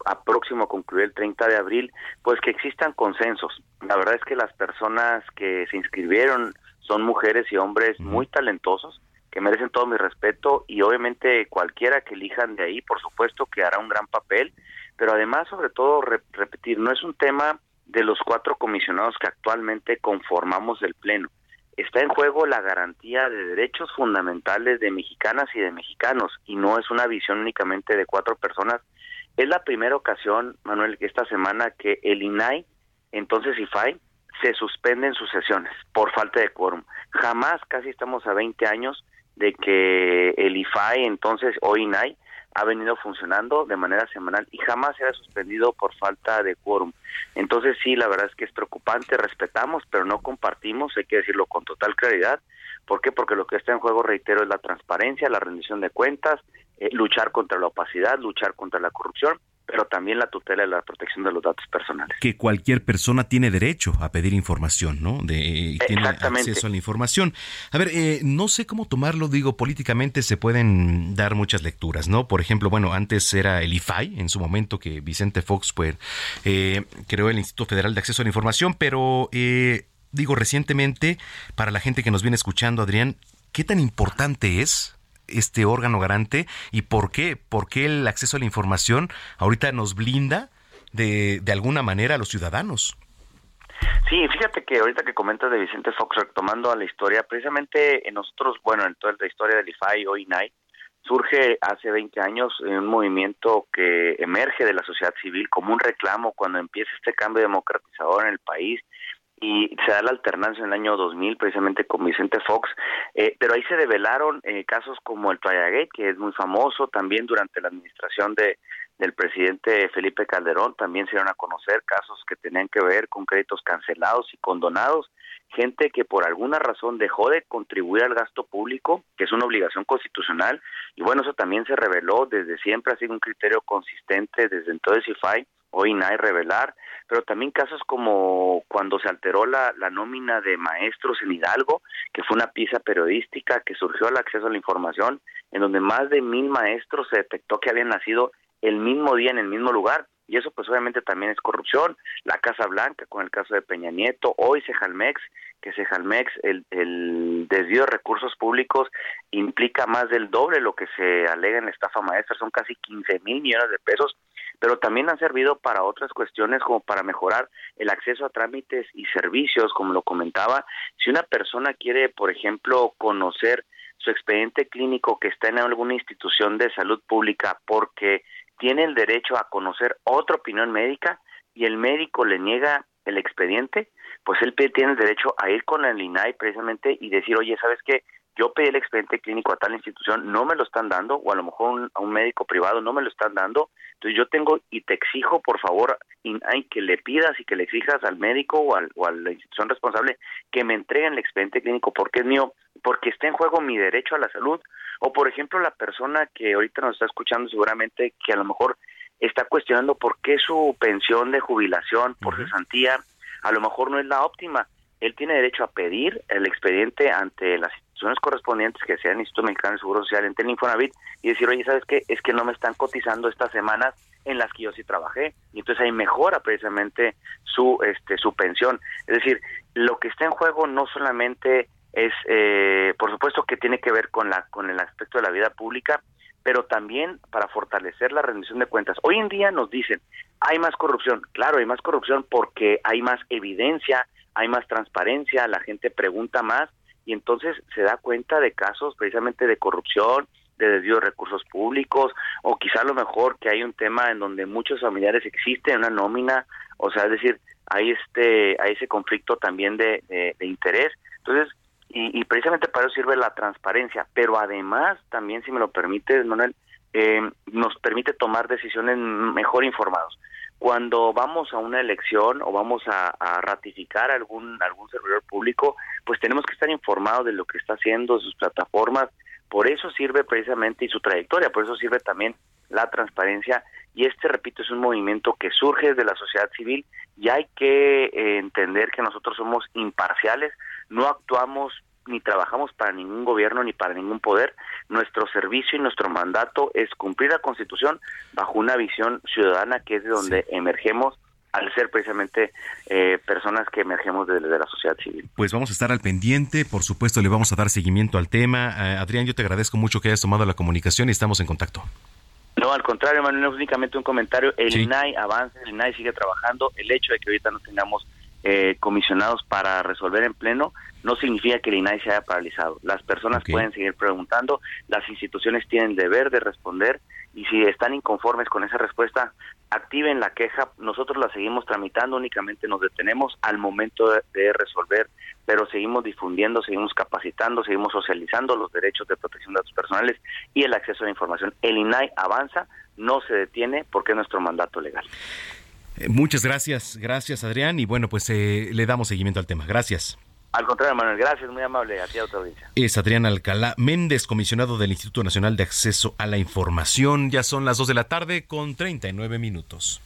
a próximo a concluir el 30 de abril, pues que existan consensos. La verdad es que las personas que se inscribieron son mujeres y hombres muy talentosos, que merecen todo mi respeto y obviamente cualquiera que elijan de ahí, por supuesto que hará un gran papel, pero además, sobre todo, repetir, no es un tema de los cuatro comisionados que actualmente conformamos el Pleno. Está en juego la garantía de derechos fundamentales de mexicanas y de mexicanos, y no es una visión únicamente de cuatro personas. Es la primera ocasión, Manuel, que esta semana que el INAI, entonces IFAI, se suspenden sus sesiones por falta de quórum. Jamás, casi estamos a 20 años de que el IFAI, entonces, o INAI, ha venido funcionando de manera semanal y jamás se ha suspendido por falta de quórum. Entonces sí, la verdad es que es preocupante, respetamos, pero no compartimos, hay que decirlo con total claridad. ¿Por qué? Porque lo que está en juego, reitero, es la transparencia, la rendición de cuentas, eh, luchar contra la opacidad, luchar contra la corrupción pero también la tutela y la protección de los datos personales. Que cualquier persona tiene derecho a pedir información, ¿no? De, tiene acceso a la información. A ver, eh, no sé cómo tomarlo, digo, políticamente se pueden dar muchas lecturas, ¿no? Por ejemplo, bueno, antes era el IFAI, en su momento que Vicente Fox pues, eh, creó el Instituto Federal de Acceso a la Información, pero eh, digo, recientemente, para la gente que nos viene escuchando, Adrián, ¿qué tan importante es este órgano garante y por qué, por qué el acceso a la información ahorita nos blinda de, de alguna manera a los ciudadanos. Sí, fíjate que ahorita que comentas de Vicente Fox, retomando a la historia, precisamente en nosotros, bueno, en toda la historia del IFAI o INAI, surge hace 20 años un movimiento que emerge de la sociedad civil como un reclamo cuando empieza este cambio democratizador en el país y se da la alternancia en el año 2000 precisamente con Vicente Fox, eh, pero ahí se develaron eh, casos como el Triagate, que es muy famoso, también durante la administración de del presidente Felipe Calderón, también se dieron a conocer casos que tenían que ver con créditos cancelados y condonados, gente que por alguna razón dejó de contribuir al gasto público, que es una obligación constitucional, y bueno, eso también se reveló desde siempre, ha sido un criterio consistente desde entonces IFAI, hoy NAI revelar, pero también casos como cuando se alteró la, la nómina de maestros en Hidalgo, que fue una pieza periodística que surgió al acceso a la información, en donde más de mil maestros se detectó que habían nacido el mismo día en el mismo lugar, y eso pues obviamente también es corrupción, la Casa Blanca con el caso de Peña Nieto, hoy Sejalmex, que Sejalmex, el, el desvío de recursos públicos implica más del doble lo que se alega en la estafa maestra, son casi 15 mil millones de pesos, pero también han servido para otras cuestiones como para mejorar el acceso a trámites y servicios, como lo comentaba. Si una persona quiere, por ejemplo, conocer su expediente clínico que está en alguna institución de salud pública porque tiene el derecho a conocer otra opinión médica y el médico le niega el expediente, pues él tiene el derecho a ir con el INAI precisamente y decir, oye, ¿sabes qué? Yo pedí el expediente clínico a tal institución, no me lo están dando, o a lo mejor a un médico privado no me lo están dando, entonces yo tengo y te exijo, por favor, hay que le pidas y que le exijas al médico o, al, o a la institución responsable que me entreguen el expediente clínico porque es mío, porque está en juego mi derecho a la salud, o por ejemplo la persona que ahorita nos está escuchando seguramente que a lo mejor está cuestionando por qué su pensión de jubilación por cesantía a lo mejor no es la óptima, él tiene derecho a pedir el expediente ante las correspondientes que sean Instituto Mexicano de Seguro Social, el Infonavit y decir, oye, ¿sabes qué? Es que no me están cotizando estas semanas en las que yo sí trabajé y entonces ahí mejora precisamente su este su pensión. Es decir, lo que está en juego no solamente es, eh, por supuesto que tiene que ver con la con el aspecto de la vida pública, pero también para fortalecer la rendición de cuentas. Hoy en día nos dicen, hay más corrupción. Claro, hay más corrupción porque hay más evidencia, hay más transparencia, la gente pregunta más y entonces se da cuenta de casos precisamente de corrupción, de desvío de recursos públicos o quizá a lo mejor que hay un tema en donde muchos familiares existen una nómina, o sea, es decir, hay este hay ese conflicto también de, interés. Entonces, y, y, precisamente para eso sirve la transparencia, pero además también, si me lo permite, Manuel, eh, nos permite tomar decisiones mejor informados cuando vamos a una elección o vamos a, ratificar algún algún servidor público, pues tenemos que estar informados de lo que está haciendo, sus plataformas. Por eso sirve precisamente y su trayectoria, por eso sirve también la transparencia. Y este, repito, es un movimiento que surge desde la sociedad civil y hay que eh, entender que nosotros somos imparciales, no actuamos ni trabajamos para ningún gobierno ni para ningún poder. Nuestro servicio y nuestro mandato es cumplir la Constitución bajo una visión ciudadana que es de donde emergemos al ser precisamente eh, personas que emergemos desde de la sociedad civil. Pues vamos a estar al pendiente, por supuesto le vamos a dar seguimiento al tema. Eh, Adrián, yo te agradezco mucho que hayas tomado la comunicación y estamos en contacto. No, al contrario, Manuel, únicamente un comentario. El INAI avanza, el INAI sigue trabajando. El hecho de que ahorita no tengamos eh, comisionados para resolver en pleno no significa que el INAI se haya paralizado. Las personas pueden seguir preguntando, las instituciones tienen el deber de responder y si están inconformes con esa respuesta, activen la queja. Nosotros la seguimos tramitando, únicamente nos detenemos al momento de, resolver, pero seguimos difundiendo, seguimos capacitando, seguimos socializando los derechos de protección de datos personales y el acceso a la información. El INAI avanza, no se detiene porque es nuestro mandato legal. Eh, muchas gracias, gracias Adrián y bueno, pues eh, le damos seguimiento al tema. Gracias. Al contrario, Manuel, gracias, muy amable a ti a audiencia. Es Adrián Alcalá Méndez, comisionado del Instituto Nacional de Acceso a la Información. Ya son las 2 de la tarde con 39 minutos.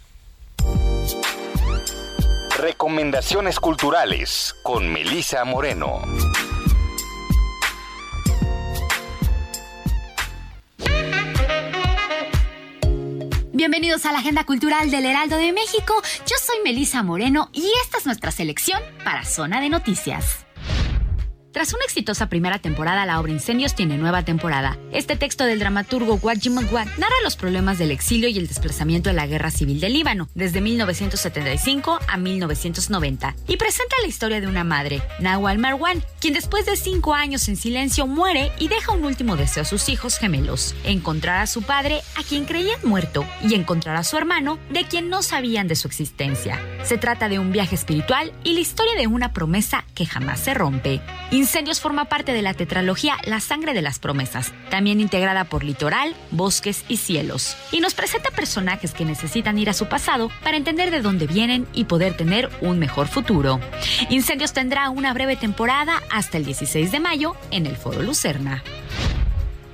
Recomendaciones culturales con Melisa Moreno. Bienvenidos a la Agenda Cultural del Heraldo de México. Yo soy Melisa Moreno y esta es nuestra selección para Zona de Noticias. Tras una exitosa primera temporada, la obra Incendios tiene nueva temporada. Este texto del dramaturgo Waji Magwad narra los problemas del exilio y el desplazamiento de la guerra civil del Líbano, desde 1975 a 1990, y presenta la historia de una madre, Nawal Marwan, quien después de cinco años en silencio muere y deja un último deseo a sus hijos gemelos, encontrar a su padre, a quien creían muerto, y encontrar a su hermano, de quien no sabían de su existencia. Se trata de un viaje espiritual y la historia de una promesa que jamás se rompe. Incendios forma parte de la tetralogía La sangre de las promesas, también integrada por litoral, bosques y cielos, y nos presenta personajes que necesitan ir a su pasado para entender de dónde vienen y poder tener un mejor futuro. Incendios tendrá una breve temporada hasta el 16 de mayo en el Foro Lucerna.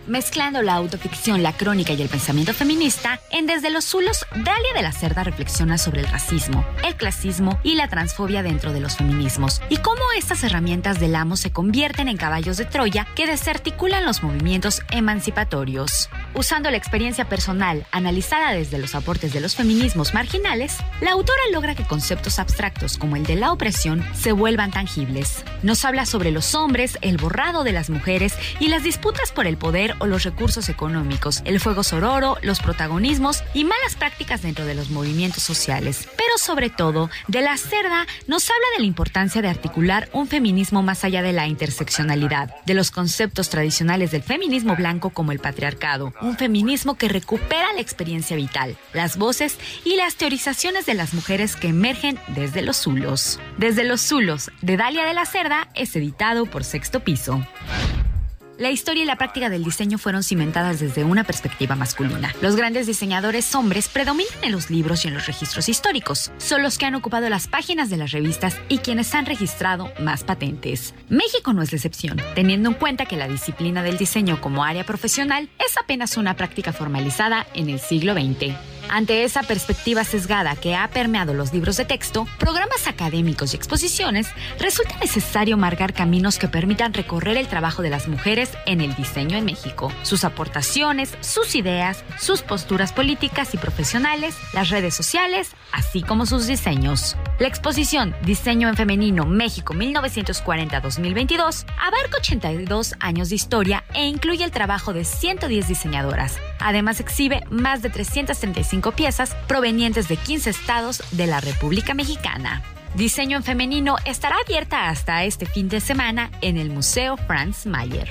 Mezclando la autoficción, la crónica y el pensamiento feminista, en Desde los Zulos, Dalia de la Cerda reflexiona sobre el racismo, el clasismo y la transfobia dentro de los feminismos, y cómo estas herramientas del amo se convierten en caballos de Troya que desarticulan los movimientos emancipatorios. Usando la experiencia personal analizada desde los aportes de los feminismos marginales, la autora logra que conceptos abstractos como el de la opresión se vuelvan tangibles. Nos habla sobre los hombres, el borrado de las mujeres y las disputas por el poder o los recursos económicos, el fuego sororo, los protagonismos y malas prácticas dentro de los movimientos sociales. Pero sobre todo, de la cerda nos habla de la importancia de articular un feminismo más allá de la interseccionalidad, de los conceptos tradicionales del feminismo blanco como el patriarcado, un feminismo que recupera la experiencia vital, las voces y las teorizaciones de las mujeres que emergen desde los zulos. Desde los zulos, de Dalia de la Cerda, es editado por Sexto Piso. La historia y la práctica del diseño fueron cimentadas desde una perspectiva masculina. Los grandes diseñadores hombres predominan en los libros y en los registros históricos. Son los que han ocupado las páginas de las revistas y quienes han registrado más patentes. México no es la excepción, teniendo en cuenta que la disciplina del diseño como área profesional es apenas una práctica formalizada en el siglo XX. Ante esa perspectiva sesgada que ha permeado los libros de texto, programas académicos y exposiciones, resulta necesario marcar caminos que permitan recorrer el trabajo de las mujeres en el diseño en México, sus aportaciones, sus ideas, sus posturas políticas y profesionales, las redes sociales, así como sus diseños. La exposición Diseño en Femenino México 1940-2022 abarca 82 años de historia e incluye el trabajo de 110 diseñadoras. Además exhibe más de 335 piezas provenientes de 15 estados de la República Mexicana. Diseño en femenino estará abierta hasta este fin de semana en el Museo Franz Mayer.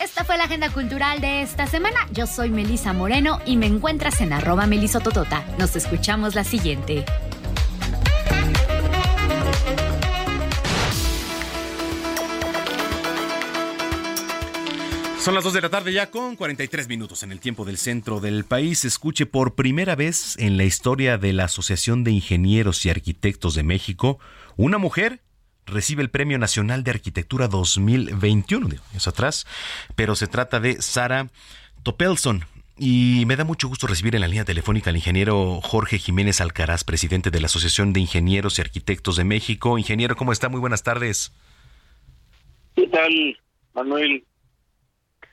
Esta fue la agenda cultural de esta semana. Yo soy Melisa Moreno y me encuentras en arroba melisototota. Nos escuchamos la siguiente. Son las 2 de la tarde ya con 43 minutos en el tiempo del centro del país. Escuche por primera vez en la historia de la Asociación de Ingenieros y Arquitectos de México, una mujer recibe el Premio Nacional de Arquitectura 2021, de años atrás, pero se trata de Sara Topelson. Y me da mucho gusto recibir en la línea telefónica al ingeniero Jorge Jiménez Alcaraz, presidente de la Asociación de Ingenieros y Arquitectos de México. Ingeniero, ¿cómo está? Muy buenas tardes. ¿Qué tal, Manuel?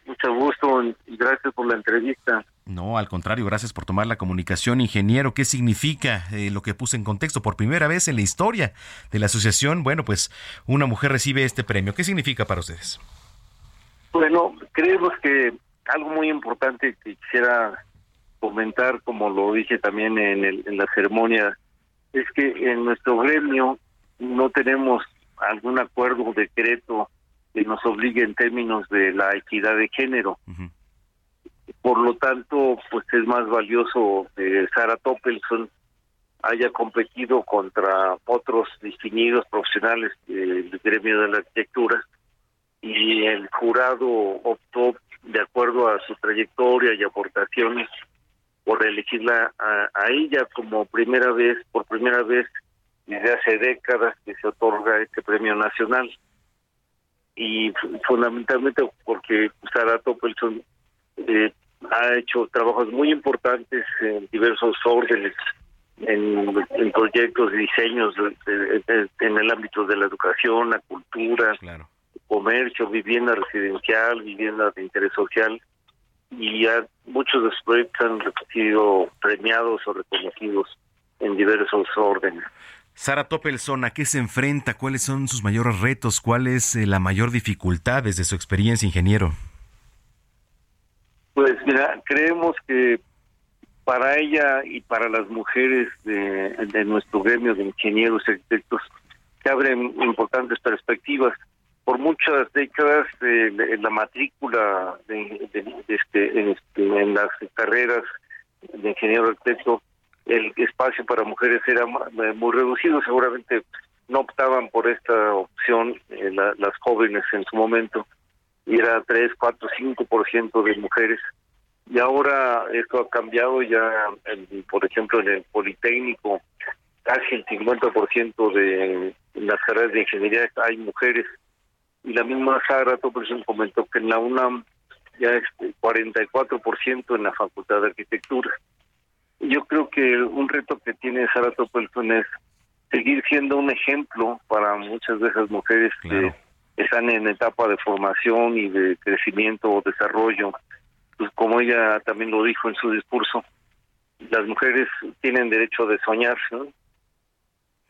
Mucho gusto y gracias por la entrevista. No, al contrario, gracias por tomar la comunicación, ingeniero. ¿Qué significa eh, lo que puse en contexto? Por primera vez en la historia de la asociación, bueno, pues una mujer recibe este premio. ¿Qué significa para ustedes? Bueno, creemos que algo muy importante que quisiera comentar, como lo dije también en, el, en la ceremonia, es que en nuestro gremio no tenemos algún acuerdo o decreto que nos obligue en términos de la equidad de género. Por lo tanto, pues es más valioso que Sara Toppelson haya competido contra otros distinguidos profesionales del gremio de la arquitectura y el jurado optó de acuerdo a su trayectoria y aportaciones por elegirla a, a ella como primera vez, por primera vez desde hace décadas que se otorga este premio nacional y fundamentalmente porque Sara Toppelson eh, ha hecho trabajos muy importantes en diversos órdenes, en, proyectos y diseños en el ámbito de la educación, la cultura, comercio, vivienda residencial, vivienda de interés social, y ya muchos de sus proyectos han sido premiados o reconocidos en diversos órdenes. Sara Toppelson, ¿a qué se enfrenta? ¿Cuáles son sus mayores retos? ¿Cuál es eh, la mayor dificultad desde su experiencia, ingeniero? Pues mira, creemos que para ella y para las mujeres de, nuestro gremio de ingenieros y arquitectos se abren importantes perspectivas. Por muchas décadas eh, la matrícula de, este, este, en las carreras de ingeniero arquitecto el espacio para mujeres era eh, muy reducido, seguramente no optaban por esta opción eh, las jóvenes en su momento, y era 3, 4, 5% de mujeres. Y ahora esto ha cambiado ya, por ejemplo, en el Politécnico, casi el 50% de las carreras de ingeniería hay mujeres. Y la misma Sara Toperson comentó que en la UNAM ya es 44% en la Facultad de Arquitectura. Yo creo que un reto que tiene Sara Topelson es seguir siendo un ejemplo para muchas de esas mujeres que están en etapa de formación y de crecimiento o desarrollo. Pues como ella también lo dijo en su discurso, las mujeres tienen derecho de soñar, ¿no?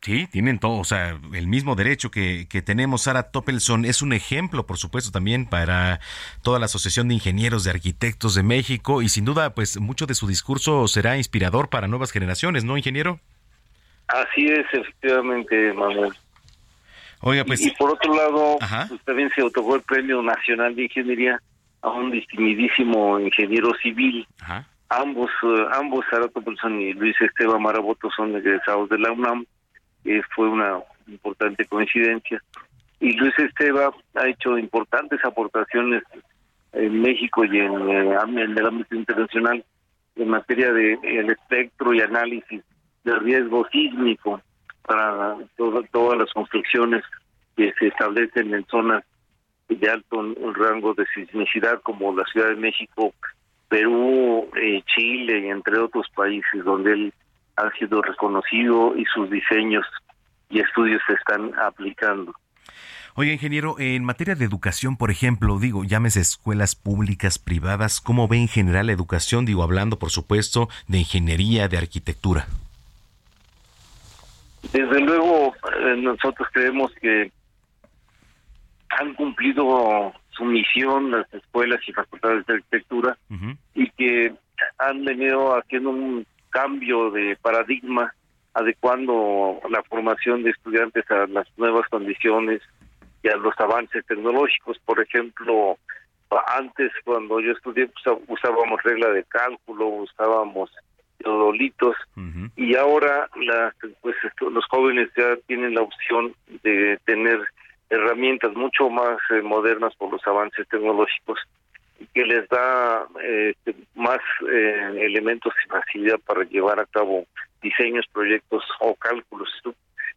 Sí, tienen todo, o sea, el mismo derecho que, que tenemos. Sara Toppelson es un ejemplo, por supuesto, también para toda la Asociación de Ingenieros de Arquitectos de México y sin duda, pues mucho de su discurso será inspirador para nuevas generaciones, ¿no, ingeniero? Así es, efectivamente, Manuel. Oiga, pues... Y, por otro lado, pues, también se otorgó el Premio Nacional de Ingeniería a un distinguidísimo ingeniero civil. Ambos, eh, ambos, Sara Toppelson y Luis Esteban Maraboto, son egresados de la UNAM fue una importante coincidencia. Y Luis Esteba ha hecho importantes aportaciones en México y en, el ámbito internacional en materia de el espectro y análisis de riesgo sísmico para todas las construcciones que se establecen en zonas de alto rango de sismicidad como la Ciudad de México, Perú, eh, Chile y entre otros países donde él ha sido reconocido y sus diseños y estudios se están aplicando. Oye, ingeniero, en materia de educación, por ejemplo, digo, llámese escuelas públicas, privadas, ¿cómo ve en general la educación? Digo, hablando, por supuesto, de ingeniería, de arquitectura. Desde luego, eh, nosotros creemos que han cumplido su misión las escuelas y facultades de arquitectura y que han venido haciendo un cambio de paradigma, adecuando la formación de estudiantes a las nuevas condiciones y a los avances tecnológicos. Por ejemplo, antes cuando yo estudié pues, usábamos regla de cálculo, usábamos teodolitos y ahora la, pues los jóvenes ya tienen la opción de tener herramientas mucho más eh, modernas por los avances tecnológicos que les da este, más eh, elementos y facilidad para llevar a cabo diseños, proyectos o cálculos.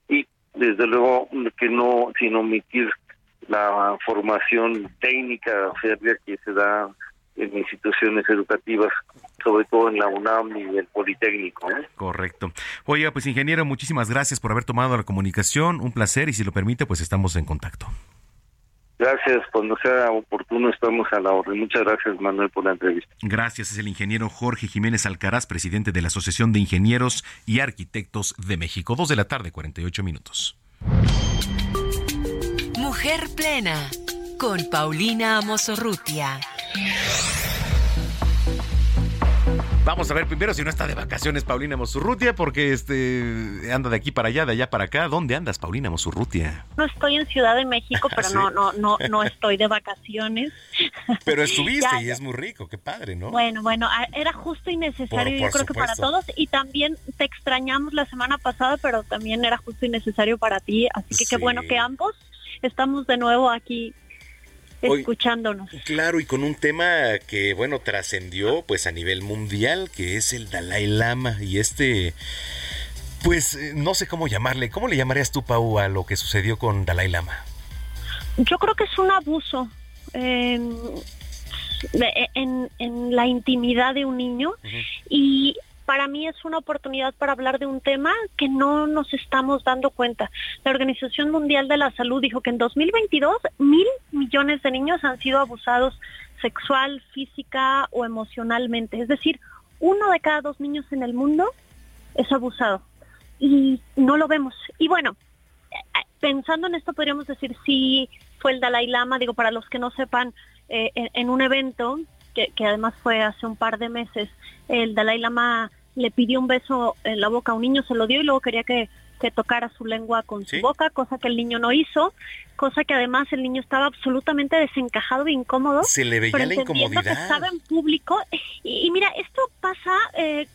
Y desde luego que no, sin omitir la formación técnica férrea que se da en instituciones educativas, sobre todo en la UNAM y el Politécnico. Correcto. Oiga, pues ingeniero, muchísimas gracias por haber tomado la comunicación. Un placer y si lo permite, pues estamos en contacto. Gracias, cuando sea oportuno estamos a la orden. Muchas gracias, Manuel, por la entrevista. Gracias, es el ingeniero Jorge Jiménez Alcaraz, presidente de la Asociación de Ingenieros y Arquitectos de México. Dos de la tarde, 48 minutos. Mujer Plena, con Paulina Amosorrutia. Vamos a ver primero si no está de vacaciones Paulina Mosurrutia, porque este anda de aquí para allá, de allá para acá. ¿Dónde andas, Paulina Mosurrutia? No estoy en Ciudad de México, pero no, no, no, no estoy de vacaciones. Pero estuviste y es muy rico, qué padre, ¿no? Bueno, bueno, era justo y necesario, yo creo que para todos. Y también te extrañamos la semana pasada, pero también era justo y necesario para ti. Así que qué bueno que ambos estamos de nuevo aquí escuchándonos. claro, y con un tema que, bueno, trascendió pues a nivel mundial, que es el Dalai Lama y este... Pues eh, no sé cómo llamarle. ¿Cómo le llamarías tú, Pau, a lo que sucedió con Dalai Lama? Yo creo que es un abuso em, en, en, la intimidad de un niño y para mí es una oportunidad para hablar de un tema que no nos estamos dando cuenta. La Organización Mundial de la Salud dijo que en 2022 mil millones de niños han sido abusados sexual, física o emocionalmente. Es decir, uno de cada dos niños en el mundo es abusado y no lo vemos. Y bueno, pensando en esto podríamos decir si fue el Dalai Lama, digo para los que no sepan, eh, en, un evento que, que, además fue hace un par de meses, el Dalai Lama le pidió un beso en la boca a un niño, se lo dio y luego quería que, que tocara su lengua con su boca, cosa que el niño no hizo, cosa que además el niño estaba absolutamente desencajado e incómodo. Se le veía la incomodidad. Que estaba en público. Y, mira, esto pasa, eh,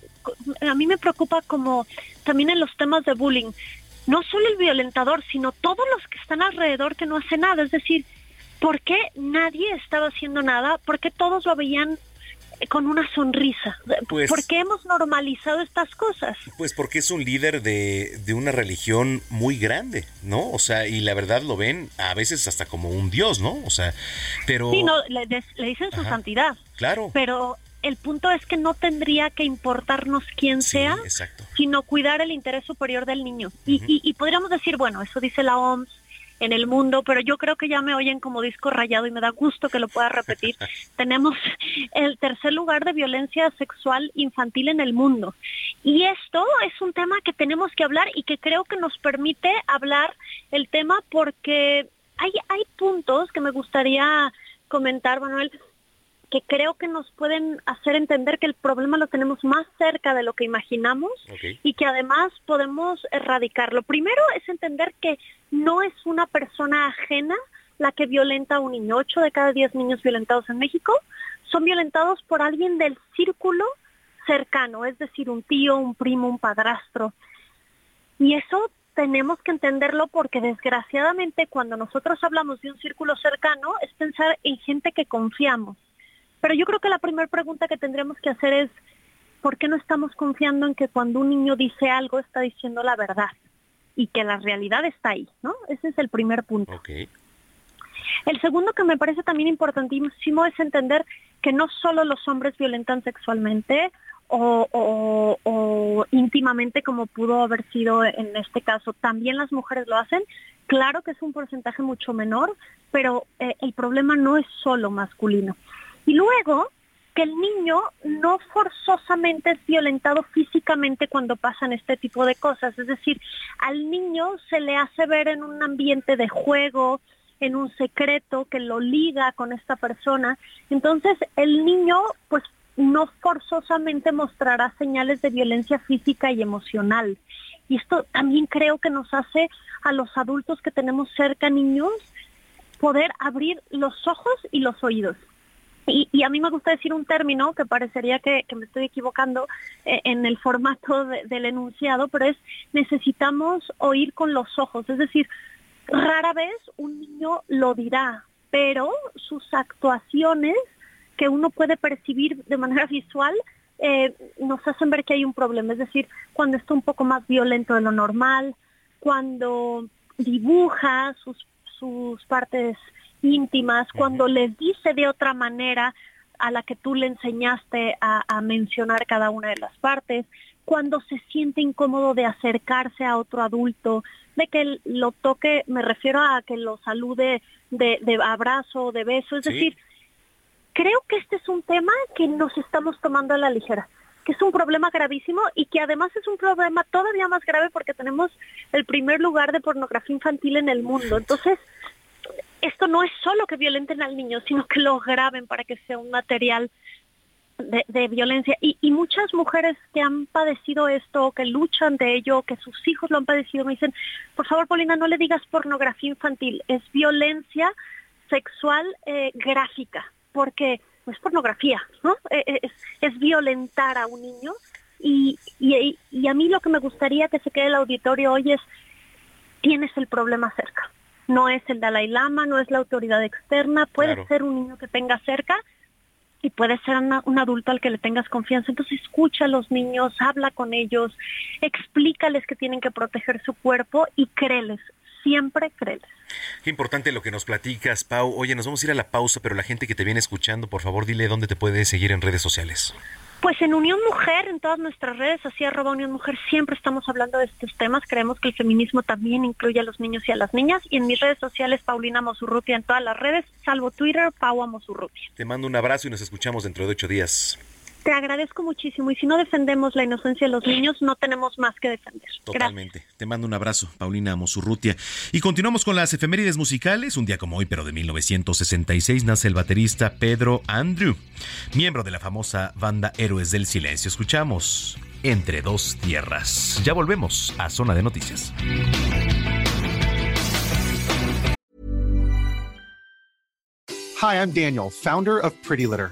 a mí me preocupa como también en los temas de bullying. No solo el violentador, sino todos los que están alrededor que no hacen nada. Es decir, ¿por qué nadie estaba haciendo nada? ¿Por qué todos lo veían con una sonrisa. Pues, ¿Por qué hemos normalizado estas cosas? Pues porque es un líder de, de, una religión muy grande, ¿no? O sea, y la verdad lo ven a veces hasta como un dios, ¿no? O sea, pero... Sí, no, le, dicen su santidad. Claro. Pero el punto es que no tendría que importarnos quién sea, sino cuidar el interés superior del niño. y, y, y podríamos decir, bueno, eso dice la OMS, en el mundo, pero yo creo que ya me oyen como disco rayado y me da gusto que lo pueda repetir. Tenemos el tercer lugar de violencia sexual infantil en el mundo. Y esto es un tema que tenemos que hablar y que creo que nos permite hablar el tema porque hay, hay puntos que me gustaría comentar, Manuel que creo que nos pueden hacer entender que el problema lo tenemos más cerca de lo que imaginamos y que además podemos erradicarlo. Primero es entender que no es una persona ajena la que violenta a un niño. Ocho de cada diez niños violentados en México son violentados por alguien del círculo cercano, es decir, un tío, un primo, un padrastro. Y eso tenemos que entenderlo porque desgraciadamente cuando nosotros hablamos de un círculo cercano es pensar en gente que confiamos pero yo creo que la primera pregunta que tendremos que hacer es, ¿por qué no estamos confiando en que cuando un niño dice algo está diciendo la verdad? Y que la realidad está ahí, ¿no? Ese es el primer punto. El segundo que me parece también importantísimo es entender que no solo los hombres violentan sexualmente o, íntimamente como pudo haber sido en este caso, también las mujeres lo hacen. Claro que es un porcentaje mucho menor, pero eh, el problema no es solo masculino. Y luego, que el niño no forzosamente es violentado físicamente cuando pasan este tipo de cosas. Es decir, al niño se le hace ver en un ambiente de juego, en un secreto que lo liga con esta persona. Entonces, el niño, pues, no forzosamente mostrará señales de violencia física y emocional. Y esto también creo que nos hace a los adultos que tenemos cerca niños poder abrir los ojos y los oídos. Y, a mí me gusta decir un término que parecería que, me estoy equivocando eh, en el formato del enunciado, pero es necesitamos oír con los ojos. Es decir, rara vez un niño lo dirá, pero sus actuaciones que uno puede percibir de manera visual eh, nos hacen ver que hay un problema. Es decir, cuando está un poco más violento de lo normal, cuando dibuja sus, sus partes íntimas, cuando les dice de otra manera a la que tú le enseñaste a, mencionar cada una de las partes, cuando se siente incómodo de acercarse a otro adulto, de que lo toque, me refiero a que lo salude de, de abrazo, de beso, es decir, creo que este es un tema que nos estamos tomando a la ligera que es un problema gravísimo y que además es un problema todavía más grave porque tenemos el primer lugar de pornografía infantil en el mundo. Entonces, esto no es solo que violenten al niño, sino que lo graben para que sea un material de, violencia y, muchas mujeres que han padecido esto, que luchan de ello, que sus hijos lo han padecido, me dicen, por favor, Paulina, no le digas pornografía infantil, es violencia sexual eh, gráfica, porque es pornografía, ¿no? Eh, eh, es, violentar a un niño y, y a mí lo que me gustaría que se quede el auditorio hoy es, tienes el problema cerca. No es el Dalai Lama, no es la autoridad externa, puede ser un niño que tenga cerca y puede ser un adulto al que le tengas confianza. Entonces escucha a los niños, habla con ellos, explícales que tienen que proteger su cuerpo y créeles, siempre créeles. Qué importante lo que nos platicas, Pau. Oye, nos vamos a ir a la pausa, pero la gente que te viene escuchando, por favor, dile dónde te puede seguir en redes sociales. Pues en Unión Mujer, en todas nuestras redes, así arroba Unión Mujer, siempre estamos hablando de estos temas. Creemos que el feminismo también incluye a los niños y a las niñas. Y en mis redes sociales, Paulina Mosurrutia, en todas las redes, salvo Twitter, Paua Mosurrutia. Te mando un abrazo y nos escuchamos dentro de ocho días. Te agradezco muchísimo y si no defendemos la inocencia de los niños, no tenemos más que defender. Totalmente. Te mando un abrazo, Paulina Mosurrutia. Y continuamos con las efemérides musicales. Un día como hoy, pero de 1966, nace el baterista Pedro Andrew, miembro de la famosa banda Héroes del Silencio. Escuchamos Entre dos tierras. Ya volvemos a Zona de Noticias. Hi, I'm Daniel, founder of Pretty Litter.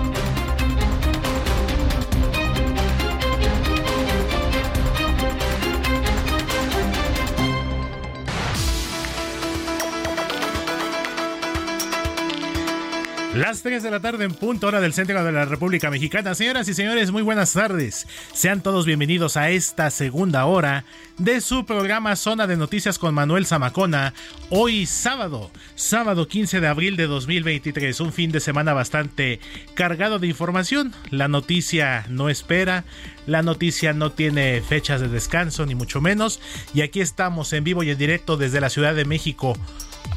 Las 3 de la tarde en punto hora del centro de la República Mexicana. Señoras y señores, muy buenas tardes. Sean todos bienvenidos a esta segunda hora de su programa Zona de Noticias con Manuel Zamacona. Hoy sábado, sábado 15 de abril de 2023, un fin de semana bastante cargado de información. La noticia no espera, la noticia no tiene fechas de descanso ni mucho menos. Y aquí estamos en vivo y en directo desde la Ciudad de México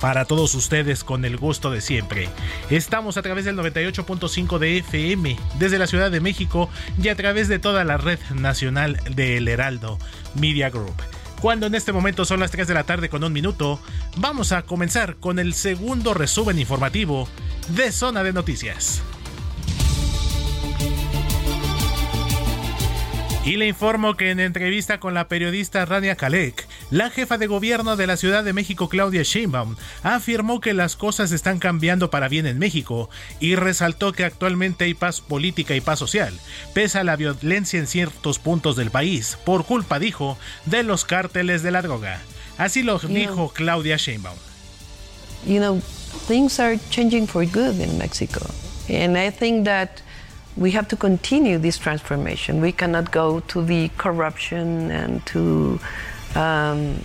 para todos ustedes con el gusto de siempre. Estamos a través del 98.5 de FM desde la Ciudad de México y a través de toda la red nacional de El Heraldo Media Group. Cuando en este momento son las 3 de la tarde con un minuto, vamos a comenzar con el segundo resumen informativo de Zona de Noticias. Y le informo que en entrevista con la periodista Rania Kalek, la jefa de gobierno de la Ciudad de México, Claudia Sheinbaum, afirmó que las cosas están cambiando para bien en México y resaltó que actualmente hay paz política y paz social, pese a la violencia en ciertos puntos del país, por culpa, dijo, de los cárteles de la droga. Así lo dijo Claudia Sheinbaum. You know, things are changing for good in Mexico. And I think that we have to continue this transformation. We cannot go to the corruption and to um,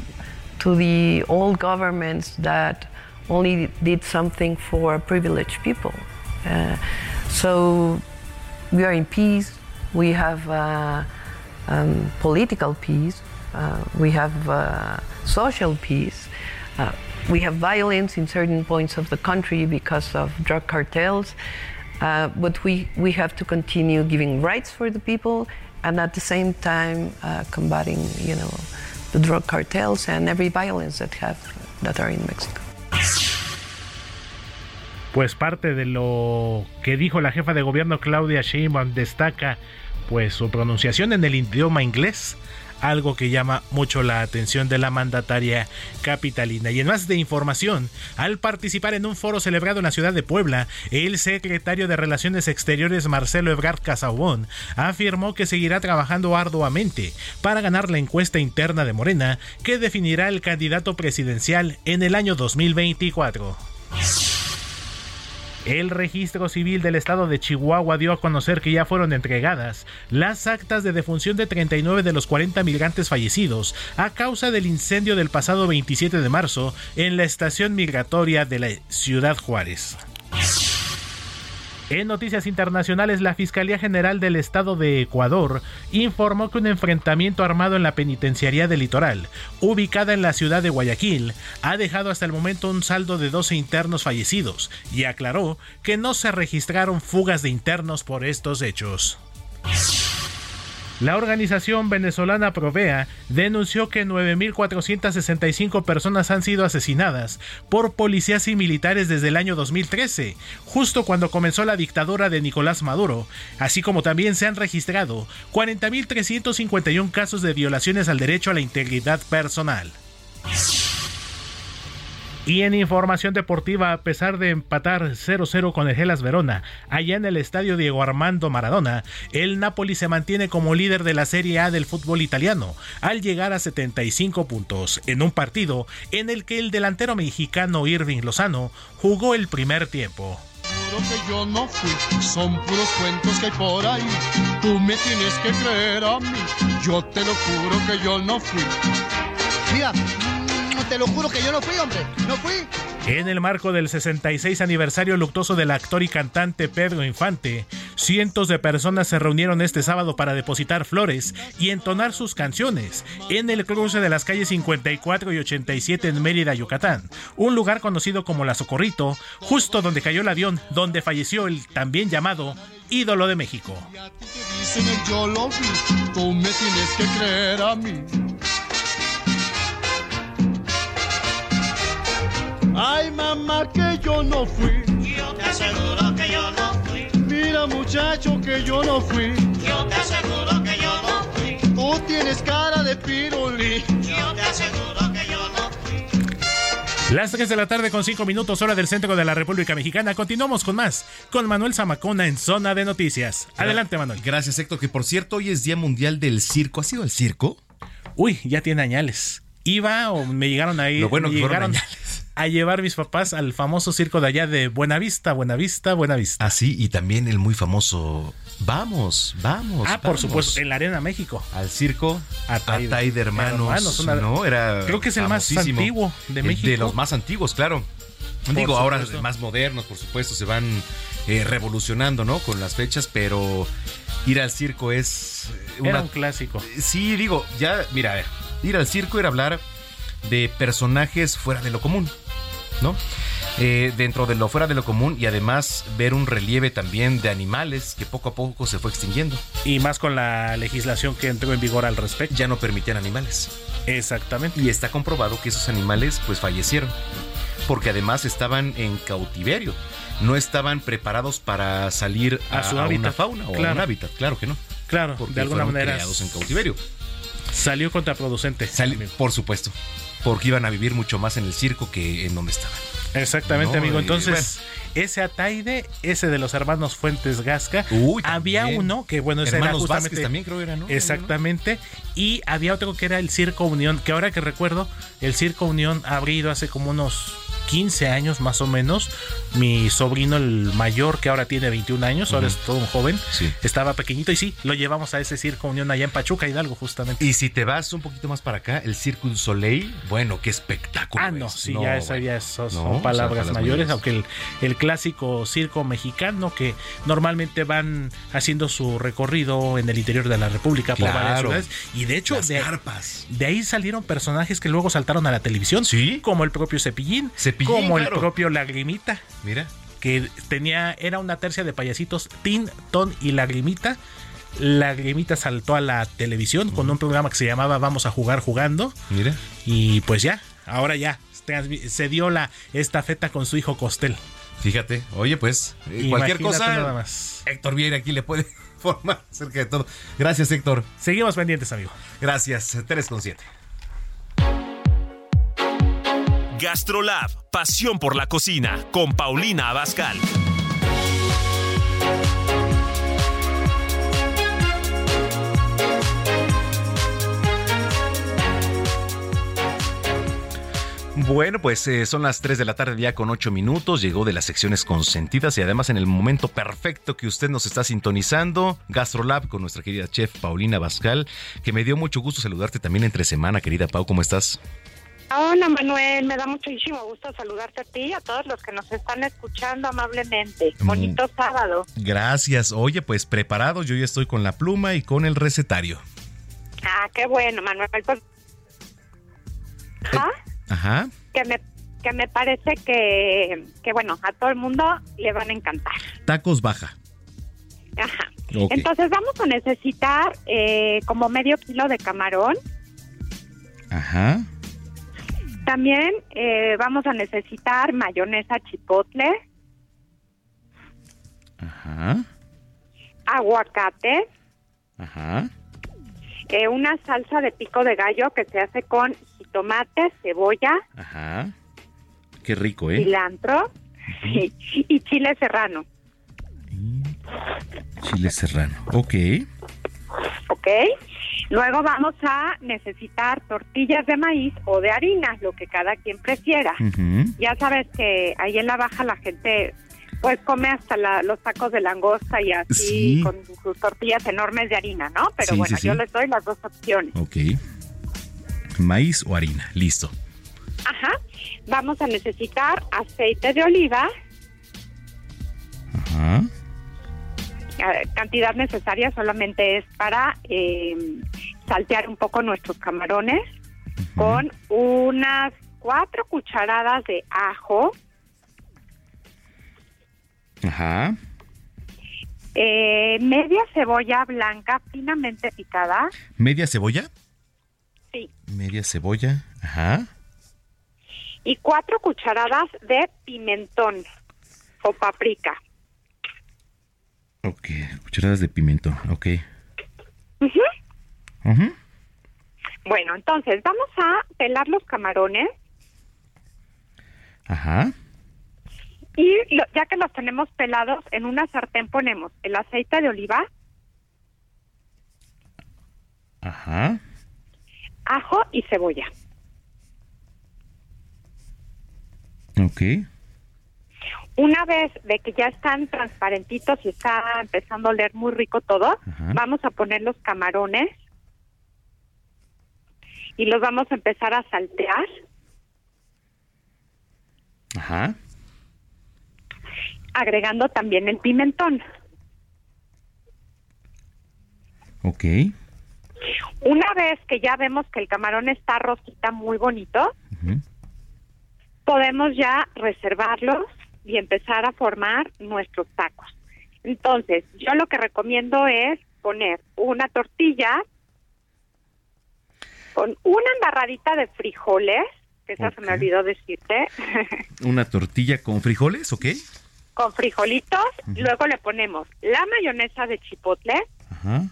to the old governments that only did something for privileged people. Uh, so we are in peace. We have uh, um, political peace. Uh, we have uh, social peace. Uh, we have violence in certain points of the country because of drug cartels. Uh, but we, we have to continue giving rights for the people and at the same time uh, combating, you know, the drug cartels and every violence that have that are in Mexico. Pues parte de lo que dijo la jefa de gobierno Claudia Sheinbaum destaca pues su pronunciación en el idioma inglés algo que llama mucho la atención de la mandataria capitalina. Y en más de información, al participar en un foro celebrado en la ciudad de Puebla, el secretario de Relaciones Exteriores Marcelo Ebrard Casaubón afirmó que seguirá trabajando arduamente para ganar la encuesta interna de Morena que definirá el candidato presidencial en el año 2024. El registro civil del estado de Chihuahua dio a conocer que ya fueron entregadas las actas de defunción de 39 de los 40 migrantes fallecidos a causa del incendio del pasado 27 de marzo en la estación migratoria de la ciudad Juárez. En noticias internacionales, la Fiscalía General del Estado de Ecuador informó que un enfrentamiento armado en la penitenciaría del litoral, ubicada en la ciudad de Guayaquil, ha dejado hasta el momento un saldo de 12 internos fallecidos y aclaró que no se registraron fugas de internos por estos hechos. La organización venezolana Provea denunció que 9.465 personas han sido asesinadas por policías y militares desde el año 2013, justo cuando comenzó la dictadura de Nicolás Maduro, así como también se han registrado 40.351 casos de violaciones al derecho a la integridad personal. Y en información deportiva, a pesar de empatar 0-0 con el Gelas Verona, allá en el estadio Diego Armando Maradona, el Napoli se mantiene como líder de la Serie A del fútbol italiano, al llegar a 75 puntos, en un partido en el que el delantero mexicano Irving Lozano jugó el primer tiempo. que yo no fui, son puros cuentos que hay por ahí. Tú me tienes que creer a mí, yo te lo juro que yo no fui. Mira, te lo juro que yo no fui, hombre. No fui. En el marco del 66 aniversario luctuoso del actor y cantante Pedro Infante, cientos de personas se reunieron este sábado para depositar flores y entonar sus canciones en el cruce de las calles 54 y 87 en Mérida, Yucatán, un lugar conocido como La Socorrito, justo donde cayó el avión donde falleció el también llamado ídolo de México. Ay, mamá, que yo no fui. Yo te aseguro que yo no fui. Mira, muchacho, que yo no fui. Yo te aseguro que yo no fui. Tú tienes cara de piruli. Yo te aseguro que yo no fui. Las 3 de la tarde con 5 minutos hora del centro de la República Mexicana. Continuamos con más, con Manuel Zamacona en Zona de Noticias. Adelante, Manuel. Gracias, Héctor, que por cierto hoy es Día Mundial del Circo. ¿Ha sido el circo? Uy, ya tiene añales. Iba o me llegaron ahí. Lo bueno me que fueron llegaron añales. A llevar mis papás al famoso circo de allá de Buenavista, Buenavista, Buenavista. Ah, sí, y también el muy famoso Vamos, vamos. Ah, por supuesto, en la Arena México. Al circo. Ataide Hermanos. Hermanos, una- no, era Creo que es el más antiguo de El México. De los más antiguos, claro. Por Digo, ahora supuesto. más modernos, por supuesto, se van eh, revolucionando, ¿no? Con las fechas, pero ir al circo es eh, Era un clásico. Sí, digo, ya, mira, a ver, ir al circo era hablar de personajes fuera de lo común, ¿no? Eh, dentro de lo fuera de lo común y además ver un relieve también de animales que poco a poco se fue extinguiendo. Y más con la legislación que entró en vigor al respecto. Ya no permitían animales. Exactamente. Y está comprobado que esos animales pues fallecieron. Porque además estaban en cautiverio. No estaban preparados para salir a, A su hábitat. una fauna o a un hábitat. Claro que no. Claro, Porque de alguna fueron manera creados en cautiverio. Salió contraproducente. Sali- por supuesto. Porque iban a vivir mucho más en el circo que en donde estaban. Exactamente, No, amigo. Entonces, ese Ataide, ese de los hermanos Fuentes Gasca, Uy, había uno que, bueno, ese Hermanos era justamente. Vázquez también creo era, ¿no? Exactamente. Y había otro que era el Circo Unión, que ahora que recuerdo, el Circo Unión habría ido hace como unos 15 años más o menos. Mi sobrino, el mayor, que ahora tiene 21 años, ahora es todo un joven, Sí. estaba pequeñito y sí, lo llevamos a ese Circo Unión allá en Pachuca, Hidalgo, justamente. Y si te vas un poquito más para acá, el du Soleil, bueno, qué espectáculo. Ah, no, es. sí, No, ya, esa ya son, No, son son palabras mayores, mayores. aunque el, el clásico circo mexicano que normalmente van haciendo su recorrido en el interior de la República por varias ciudades. Y de hecho, Las de, carpas. de ahí salieron personajes que luego saltaron a la televisión, Sí. como el propio Cepillín, Cepillín, como el propio Lagrimita, Mira. que tenía, era una tercia de payasitos, Tin, Ton y Lagrimita. Lagrimita saltó a la televisión con un programa que se llamaba Vamos a jugar jugando. Mira. Y pues ya, ahora ya se dio la estafeta con su hijo Costel. Fíjate, oye, pues, eh, cualquier cosa, nada más. Héctor Vieira aquí le puede informar acerca de todo. Gracias, Héctor. Seguimos pendientes, amigo. Gracias, 3 con 7. Gastrolab, pasión por la cocina, con Paulina Abascal. Bueno, pues eh, son las 3 de la tarde ya con 8 minutos. Llegó de las secciones consentidas y además en el momento perfecto que usted nos está sintonizando, Gastrolab con nuestra querida chef Paulina Bascal, que me dio mucho gusto saludarte también entre semana, querida Pau. ¿Cómo estás? Hola Manuel, me da muchísimo gusto saludarte a ti y a todos los que nos están escuchando amablemente. Mm. Bonito sábado. Gracias. Oye, pues preparado, yo ya estoy con la pluma y con el recetario. Ah, qué bueno, Manuel. Pues... ¿Ah? Ajá. Que me, que me parece que, que, bueno, a todo el mundo le van a encantar. Tacos baja. Ajá. Entonces vamos a necesitar eh, como medio kilo de camarón. Ajá. También eh, vamos a necesitar mayonesa chipotle. Ajá. Aguacate. Ajá. Eh, una salsa de pico de gallo que se hace con tomate, cebolla. Ajá. Qué rico, ¿eh? Cilantro y chile serrano. Chile serrano, ok. Ok. Luego vamos a necesitar tortillas de maíz o de harina, lo que cada quien prefiera. Ya sabes que ahí en la baja la gente pues come hasta los tacos de langosta y así con sus tortillas enormes de harina, ¿no? Pero bueno, yo les doy las dos opciones. Ok maíz o harina. Listo. Ajá. Vamos a necesitar aceite de oliva. Ajá. Cantidad necesaria solamente es para eh, saltear un poco nuestros camarones con unas cuatro cucharadas de ajo. Ajá. Eh, media cebolla blanca finamente picada. ¿Media cebolla? Sí. Media cebolla, ajá. Y cuatro cucharadas de pimentón o paprika. Ok, cucharadas de pimentón, ok. Bueno, entonces vamos a pelar los camarones. Ajá. Y ya que los tenemos pelados, en una sartén ponemos el aceite de oliva. Ajá ajo y cebolla. Ok. Una vez de que ya están transparentitos y está empezando a oler muy rico todo, vamos a poner los camarones y los vamos a empezar a saltear. Ajá. Agregando también el pimentón. Ok. Una vez que ya vemos que el camarón está rosita muy bonito, podemos ya reservarlos y empezar a formar nuestros tacos. Entonces, yo lo que recomiendo es poner una tortilla con una embarradita de frijoles, que esa se me olvidó decirte. una tortilla con frijoles, ¿ok? Con frijolitos, luego le ponemos la mayonesa de chipotle. Ajá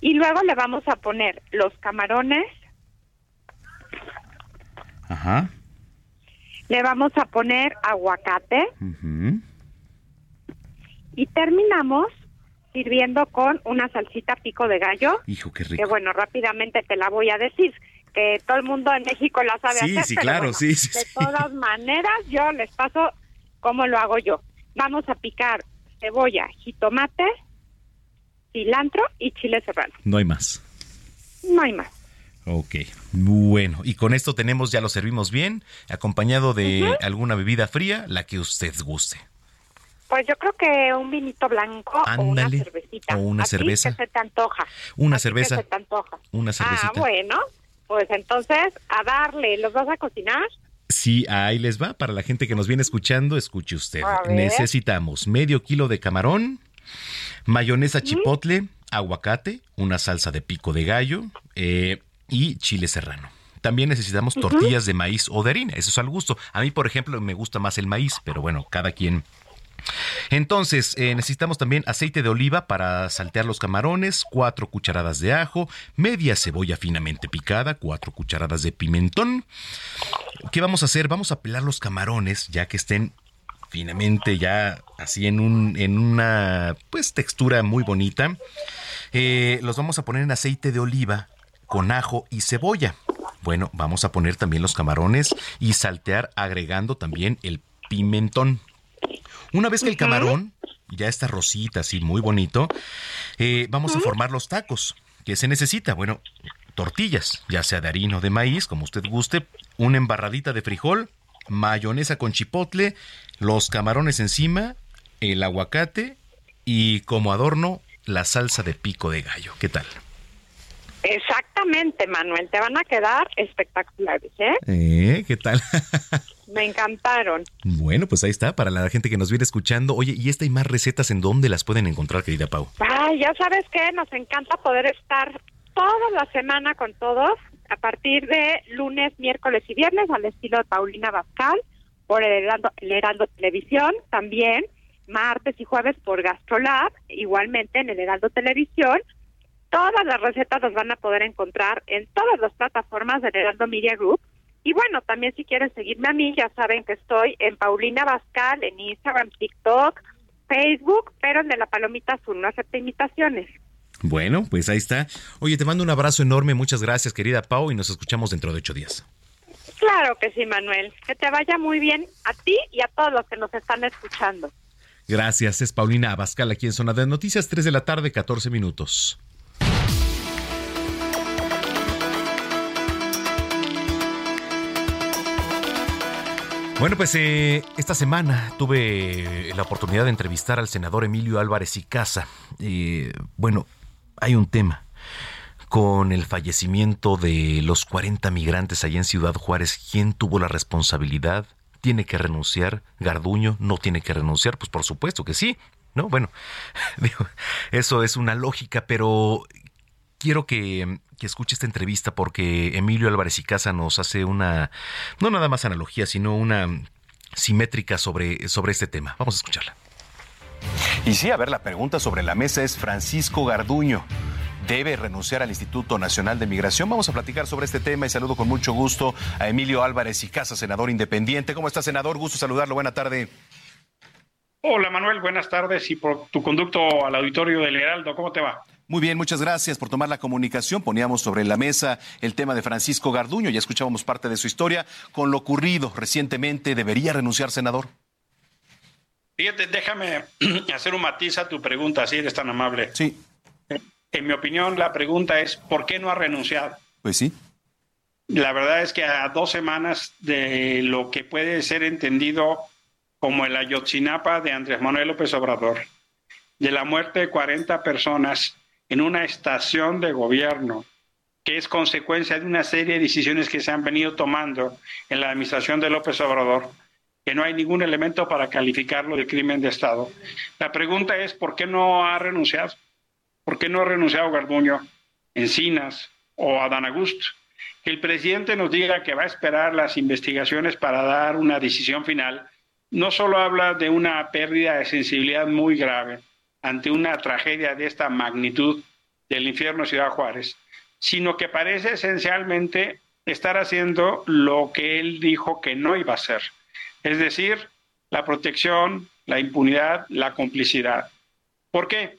y luego le vamos a poner los camarones. Ajá. Le vamos a poner aguacate. Y terminamos sirviendo con una salsita pico de gallo. Hijo, qué rico. Que bueno, rápidamente te la voy a decir. Que todo el mundo en México la sabe sí, hacer. Sí, claro, sí, sí. De todas maneras, yo les paso cómo lo hago yo. Vamos a picar cebolla, jitomate, cilantro y chile serrano. No hay más. No hay más. Ok, bueno, y con esto tenemos, ya lo servimos bien, acompañado de alguna bebida fría, la que usted guste. Pues yo creo que un vinito blanco o una cervecita. O una cerveza. se te antoja. Una cerveza. se te antoja. Una cervecita. Ah, bueno, pues entonces a darle, ¿los vas a cocinar? Sí, ahí les va. Para la gente que nos viene escuchando, escuche usted. Necesitamos medio kilo de camarón, mayonesa chipotle, aguacate, una salsa de pico de gallo eh, y chile serrano. También necesitamos tortillas de maíz o de harina, eso es al gusto. A mí, por ejemplo, me gusta más el maíz, pero bueno, cada quien entonces, eh, necesitamos también aceite de oliva para saltear los camarones, cuatro cucharadas de ajo, media cebolla finamente picada, cuatro cucharadas de pimentón. ¿Qué vamos a hacer? Vamos a pelar los camarones ya que estén finamente ya así en un en una pues textura muy bonita. Eh, los vamos a poner en aceite de oliva con ajo y cebolla. Bueno, vamos a poner también los camarones y saltear agregando también el pimentón. Una vez que el camarón ya está rosita, así muy bonito, eh, vamos a formar los tacos. ¿Qué se necesita? Bueno, tortillas, ya sea de harina o de maíz, como usted guste, una embarradita de frijol, mayonesa con chipotle, los camarones encima, el aguacate y como adorno la salsa de pico de gallo. ¿Qué tal? Exactamente, Manuel, te van a quedar espectaculares, ¿eh? ¿Eh? ¿Qué tal? Me encantaron. Bueno, pues ahí está, para la gente que nos viene escuchando. Oye, ¿y esta y más recetas en dónde las pueden encontrar, querida Pau? Ay, ya sabes que nos encanta poder estar toda la semana con todos, a partir de lunes, miércoles y viernes, al estilo de Paulina Bascal, por el Heraldo, el Heraldo Televisión, también martes y jueves por Gastrolab, igualmente en el Heraldo Televisión, Todas las recetas las van a poder encontrar en todas las plataformas del Heraldo Media Group. Y bueno, también si quieren seguirme a mí, ya saben que estoy en Paulina Bascal, en Instagram, TikTok, Facebook, pero en de la Palomita Azul, no acepta imitaciones. Bueno, pues ahí está. Oye, te mando un abrazo enorme, muchas gracias, querida Pau, y nos escuchamos dentro de ocho días. Claro que sí, Manuel. Que te vaya muy bien a ti y a todos los que nos están escuchando. Gracias, es Paulina Abascal aquí en Zona de Noticias, 3 de la tarde, 14 minutos. Bueno, pues eh, esta semana tuve la oportunidad de entrevistar al senador Emilio Álvarez y Casa. bueno, hay un tema con el fallecimiento de los 40 migrantes allá en Ciudad Juárez. ¿Quién tuvo la responsabilidad? ¿Tiene que renunciar? ¿Garduño no tiene que renunciar? Pues por supuesto que sí. ¿no? Bueno, eso es una lógica, pero quiero que, escuche esta entrevista porque Emilio Álvarez y Casa nos hace una, no nada más analogía, sino una simétrica sobre, sobre este tema. Vamos a escucharla. Y sí, a ver, la pregunta sobre la mesa es Francisco Garduño. ¿Debe renunciar al Instituto Nacional de Migración? Vamos a platicar sobre este tema y saludo con mucho gusto a Emilio Álvarez y Casa, senador independiente. ¿Cómo está, senador? Gusto saludarlo. Buena tarde. Hola, Manuel. Buenas tardes y por tu conducto al auditorio del Heraldo. ¿Cómo te va? Muy bien, muchas gracias por tomar la comunicación. Poníamos sobre la mesa el tema de Francisco Garduño, ya escuchábamos parte de su historia. Con lo ocurrido recientemente, ¿debería renunciar, senador? Fíjate, déjame hacer un matiz a tu pregunta, si eres tan amable. Sí. En mi opinión, la pregunta es, ¿por qué no ha renunciado? Pues sí. La verdad es que a dos semanas de lo que puede ser entendido como el Ayotzinapa de Andrés Manuel López Obrador, de la muerte de 40 personas en una estación de gobierno que es consecuencia de una serie de decisiones que se han venido tomando en la administración de López Obrador, que no hay ningún elemento para calificarlo de crimen de Estado. La pregunta es, ¿por qué no ha renunciado? ¿Por qué no ha renunciado Garduño, Encinas o Adán Augusto? Que el presidente nos diga que va a esperar las investigaciones para dar una decisión final, no solo habla de una pérdida de sensibilidad muy grave, ante una tragedia de esta magnitud del infierno Ciudad Juárez, sino que parece esencialmente estar haciendo lo que él dijo que no iba a hacer, es decir, la protección, la impunidad, la complicidad. ¿Por qué?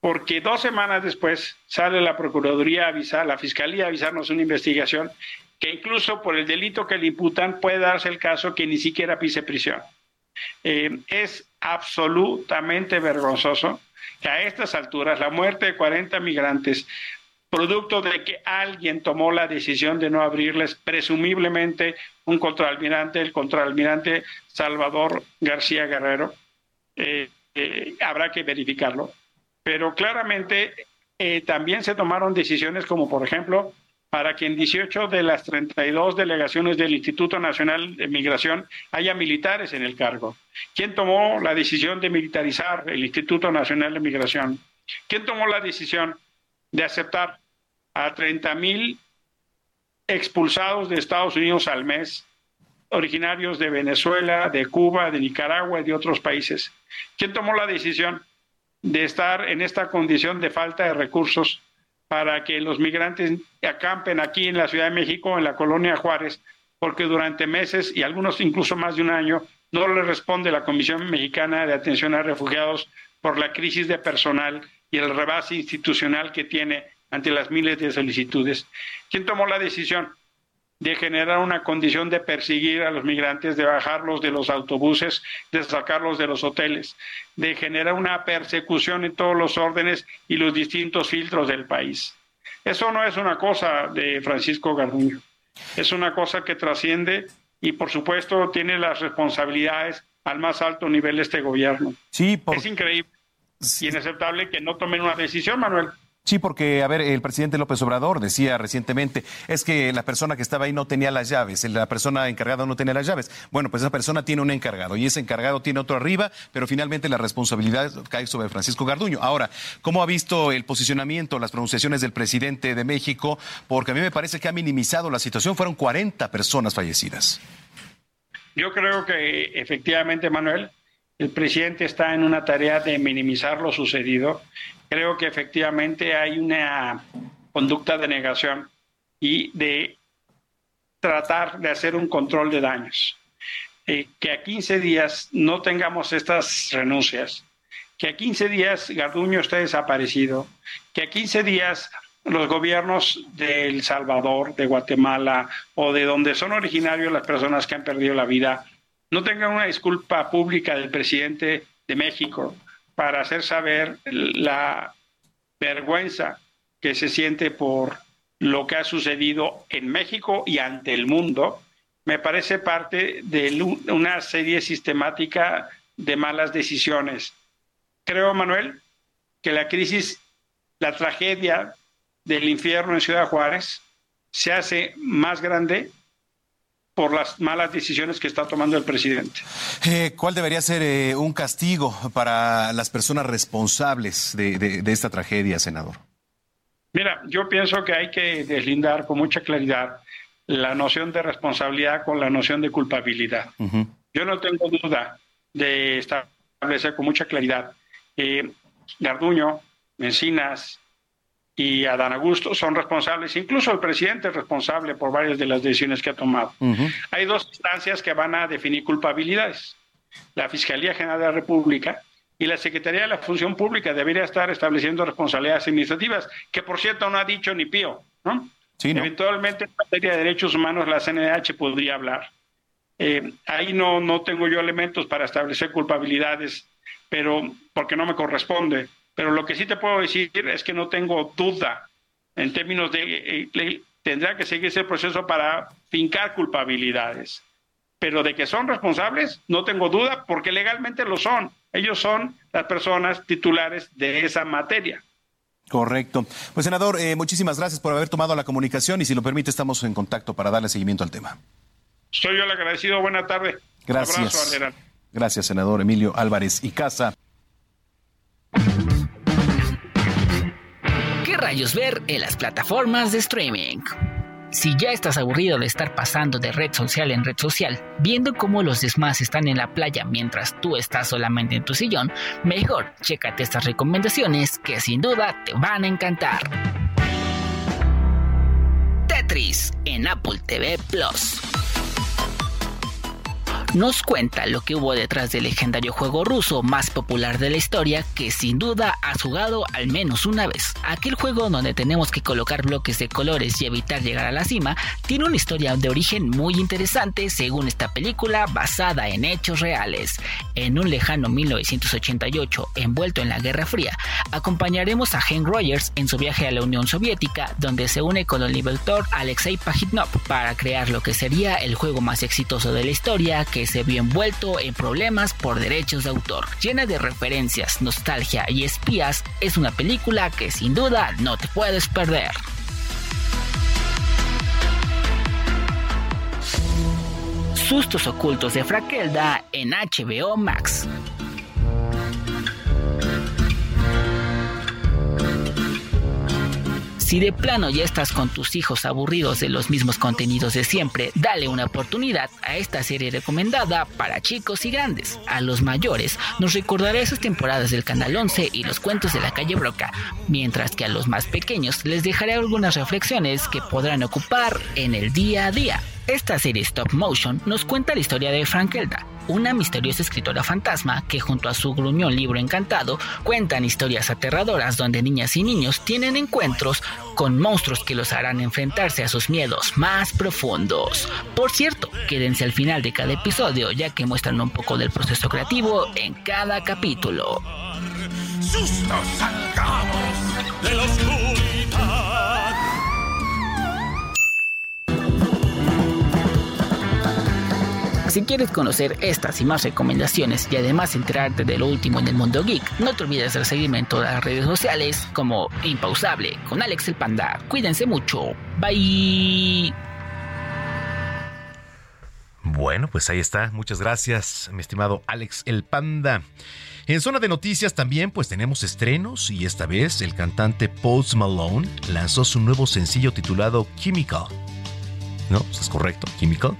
Porque dos semanas después sale la Procuraduría a avisar, la Fiscalía a avisarnos una investigación que incluso por el delito que le imputan puede darse el caso que ni siquiera pise prisión. Eh, es absolutamente vergonzoso que a estas alturas la muerte de 40 migrantes, producto de que alguien tomó la decisión de no abrirles, presumiblemente un contraalmirante, el contraalmirante Salvador García Guerrero, eh, eh, habrá que verificarlo. Pero claramente también se tomaron decisiones como, por ejemplo, para que en 18 de las 32 delegaciones del Instituto Nacional de Migración haya militares en el cargo. ¿Quién tomó la decisión de militarizar el Instituto Nacional de Migración? ¿Quién tomó la decisión de aceptar a 30 mil expulsados de Estados Unidos al mes, originarios de Venezuela, de Cuba, de Nicaragua y de otros países. ¿Quién tomó la decisión de estar en esta condición de falta de recursos para que los migrantes acampen aquí en la Ciudad de México, en la colonia Juárez, porque durante meses y algunos incluso más de un año no le responde la Comisión Mexicana de Atención a Refugiados por la crisis de personal y el rebase institucional que tiene ante las miles de solicitudes. ¿Quién tomó la decisión de generar una condición de perseguir a los migrantes, de bajarlos de los autobuses, de sacarlos de los hoteles, de generar una persecución en todos los órdenes y los distintos filtros del país? Eso no es una cosa de Francisco Garduño, es una cosa que trasciende y por supuesto tiene las responsabilidades al más alto nivel de este gobierno. Sí, Es increíble y inaceptable que no tomen una decisión, Manuel. Sí, porque, a ver, el presidente López Obrador decía recientemente, es que la persona que estaba ahí no tenía las llaves, la persona encargada no tenía las llaves. Bueno, pues esa persona tiene un encargado y ese encargado tiene otro arriba, pero finalmente la responsabilidad cae sobre Francisco Garduño. Ahora, ¿cómo ha visto el posicionamiento, las pronunciaciones del presidente de México? Porque a mí me parece que ha minimizado la situación. Fueron 40 personas fallecidas. Yo creo que efectivamente, Manuel, el presidente está en una tarea de minimizar lo sucedido. Creo que efectivamente hay una conducta de negación y de tratar de hacer un control de daños. Eh, que a 15 días no tengamos estas renuncias, que a 15 días Garduño esté desaparecido, que a 15 días los gobiernos de El Salvador, de Guatemala o de donde son originarios las personas que han perdido la vida, no tengan una disculpa pública del presidente de México para hacer saber la vergüenza que se siente por lo que ha sucedido en México y ante el mundo, me parece parte de una serie sistemática de malas decisiones. Creo, Manuel, que la crisis, la tragedia del infierno en Ciudad Juárez se hace más grande por las malas decisiones que está tomando el presidente. Eh, ¿Cuál debería ser eh, un castigo para las personas responsables de, de, esta tragedia, senador? Mira, yo pienso que hay que deslindar con mucha claridad la noción de responsabilidad con la noción de culpabilidad. Yo no tengo duda de establecer con mucha claridad que Garduño, Mencinas, y Adán Augusto son responsables, incluso el presidente es responsable por varias de las decisiones que ha tomado. Hay dos instancias que van a definir culpabilidades. La Fiscalía General de la República y la Secretaría de la Función Pública debería estar estableciendo responsabilidades administrativas, que por cierto no ha dicho ni pío, ¿no? Eventualmente en materia de derechos humanos la CNDH podría hablar. Eh, ahí no, no tengo yo elementos para establecer culpabilidades, pero porque no me corresponde pero lo que sí te puedo decir es que no tengo duda en términos de, eh, tendrá que seguirse el proceso para fincar culpabilidades. Pero de que son responsables, no tengo duda, porque legalmente lo son. Ellos son las personas titulares de esa materia. Correcto. Pues senador, eh, muchísimas gracias por haber tomado la comunicación y si lo permite estamos en contacto para darle seguimiento al tema. Soy yo el agradecido. Buena tarde. Gracias. gracias, senador Emilio Álvarez y Casa. Rayos ver en las plataformas de streaming? Si ya estás aburrido de estar pasando de red social en red social, viendo cómo los demás están en la playa mientras tú estás solamente en tu sillón, mejor chécate estas recomendaciones que sin duda te van a encantar. Tetris en Apple TV Plus nos cuenta lo que hubo detrás del legendario juego ruso más popular de la historia que sin duda has jugado al menos una vez. Aquel juego donde tenemos que colocar bloques de colores y evitar llegar a la cima tiene una historia de origen muy interesante según esta película basada en hechos reales. En un lejano 1988 envuelto en la Guerra Fría, acompañaremos a Hank Rogers en su viaje a la Unión Soviética donde se une con el inventor Alexei Pajitnov para crear lo que sería el juego más exitoso de la historia que se vio envuelto en problemas por derechos de autor. Llena de referencias, nostalgia y espías, es una película que sin duda no te puedes perder. Sustos ocultos de Frakelda en HBO Max. Si de plano ya estás con tus hijos aburridos de los mismos contenidos de siempre, dale una oportunidad a esta serie recomendada para chicos y grandes. A los mayores nos recordará esas temporadas del Canal 11 y los cuentos de la calle Broca, mientras que a los más pequeños les dejaré algunas reflexiones que podrán ocupar en el día a día. Esta serie stop motion nos cuenta la historia de Frankelda, una misteriosa escritora fantasma que junto a su gruñón libro encantado cuentan historias aterradoras donde niñas y niños tienen encuentros con monstruos que los harán enfrentarse a sus miedos más profundos. Por cierto, quédense al final de cada episodio ya que muestran un poco del proceso creativo en cada capítulo. Sustos de la Si quieres conocer estas y más recomendaciones y además enterarte de lo último en el mundo geek, no te olvides de seguirme en todas las redes sociales como Impausable con Alex el Panda. Cuídense mucho. Bye. Bueno, pues ahí está. Muchas gracias, mi estimado Alex el Panda. En zona de noticias también pues tenemos estrenos y esta vez el cantante Post Malone lanzó su nuevo sencillo titulado Chemical. ¿No? Es correcto, Chemical.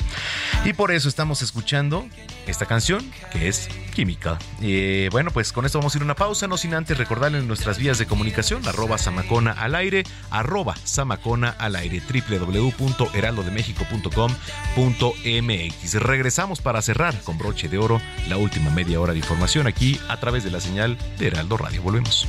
Y por eso estamos escuchando esta canción, que es Química. Eh, bueno, pues con esto vamos a ir a una pausa, no sin antes recordarles nuestras vías de comunicación, arroba Samacona al aire, arroba Samacona al aire, www.heraldodemexico.com.mx. Regresamos para cerrar con broche de oro la última media hora de información aquí a través de la señal de Heraldo Radio. Volvemos.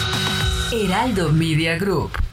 Heraldo Media Group.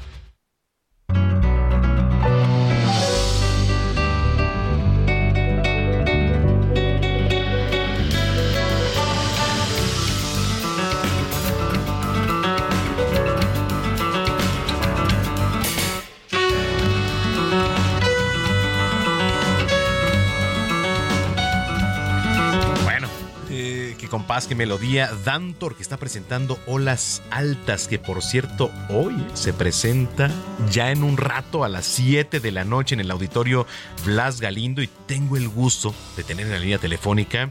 Compás, que melodía. Dantor que está presentando Olas Altas, que por cierto hoy se presenta ya en un rato a las 7 de la noche en el auditorio Blas Galindo y tengo el gusto de tener en la línea telefónica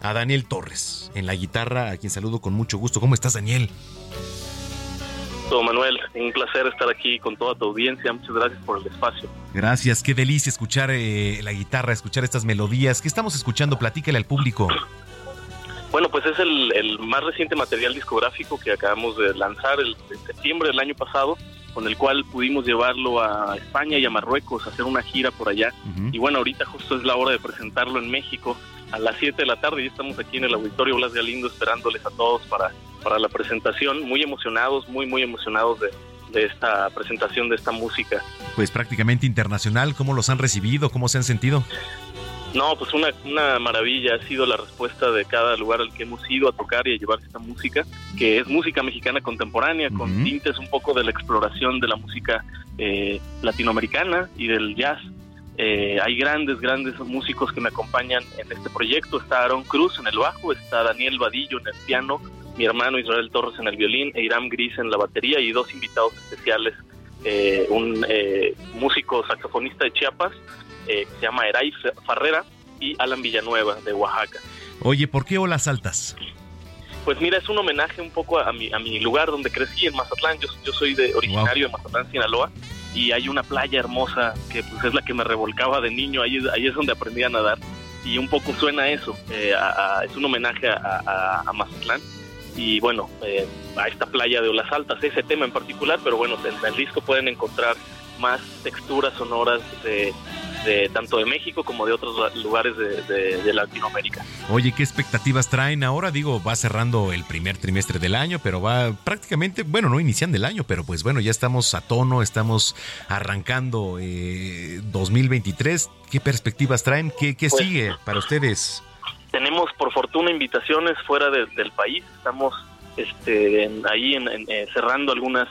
a Daniel Torres en la guitarra, a quien saludo con mucho gusto. ¿Cómo estás, Daniel? Todo Manuel, un placer estar aquí con toda tu audiencia. Muchas gracias por el espacio. Gracias, qué delicia escuchar eh, la guitarra, escuchar estas melodías. ¿Qué estamos escuchando? Platícale al público. Bueno, pues es el, el más reciente material discográfico que acabamos de lanzar el, en septiembre del año pasado, con el cual pudimos llevarlo a España y a Marruecos hacer una gira por allá. Y bueno, ahorita justo es la hora de presentarlo en México a las 7 de la tarde y estamos aquí en el Auditorio Blas Galindo esperándoles a todos para, para la presentación. Muy emocionados, muy, muy emocionados de, de esta presentación de esta música. Pues prácticamente internacional, ¿cómo los han recibido? ¿Cómo se han sentido? No, pues una, una maravilla ha sido la respuesta de cada lugar al que hemos ido a tocar y a llevar esta música, que es música mexicana contemporánea, con tintes un poco de la exploración de la música eh, latinoamericana y del jazz. Eh, hay grandes, grandes músicos que me acompañan en este proyecto. Está Aaron Cruz en el bajo, está Daniel Vadillo en el piano, mi hermano Israel Torres en el violín e Iram Gris en la batería y dos invitados especiales, eh, un músico saxofonista de Chiapas, eh, se llama Eray Farrera y Alan Villanueva de Oaxaca. Oye, ¿por qué olas altas? Pues mira, es un homenaje un poco a mi, a mi lugar donde crecí, en Mazatlán. Yo, yo soy de originario de Mazatlán, Sinaloa, y hay una playa hermosa que pues, es la que me revolcaba de niño, ahí, ahí es donde aprendí a nadar. Y un poco suena eso, eh, es un homenaje a, a, Mazatlán y bueno, eh, a esta playa de olas altas, ese tema en particular, pero bueno, en el disco pueden encontrar más texturas sonoras de, de tanto de México como de otros lugares de, Latinoamérica. Oye, ¿qué expectativas traen ahora? Digo, va cerrando el primer trimestre del año, pero va prácticamente, bueno, no iniciando el año, pero pues bueno, ya estamos a tono, estamos arrancando 2023. Eh, ¿Qué perspectivas traen? ¿Qué, qué pues, sigue para ustedes? Tenemos por fortuna invitaciones fuera del país, estamos este, ahí eh, cerrando algunas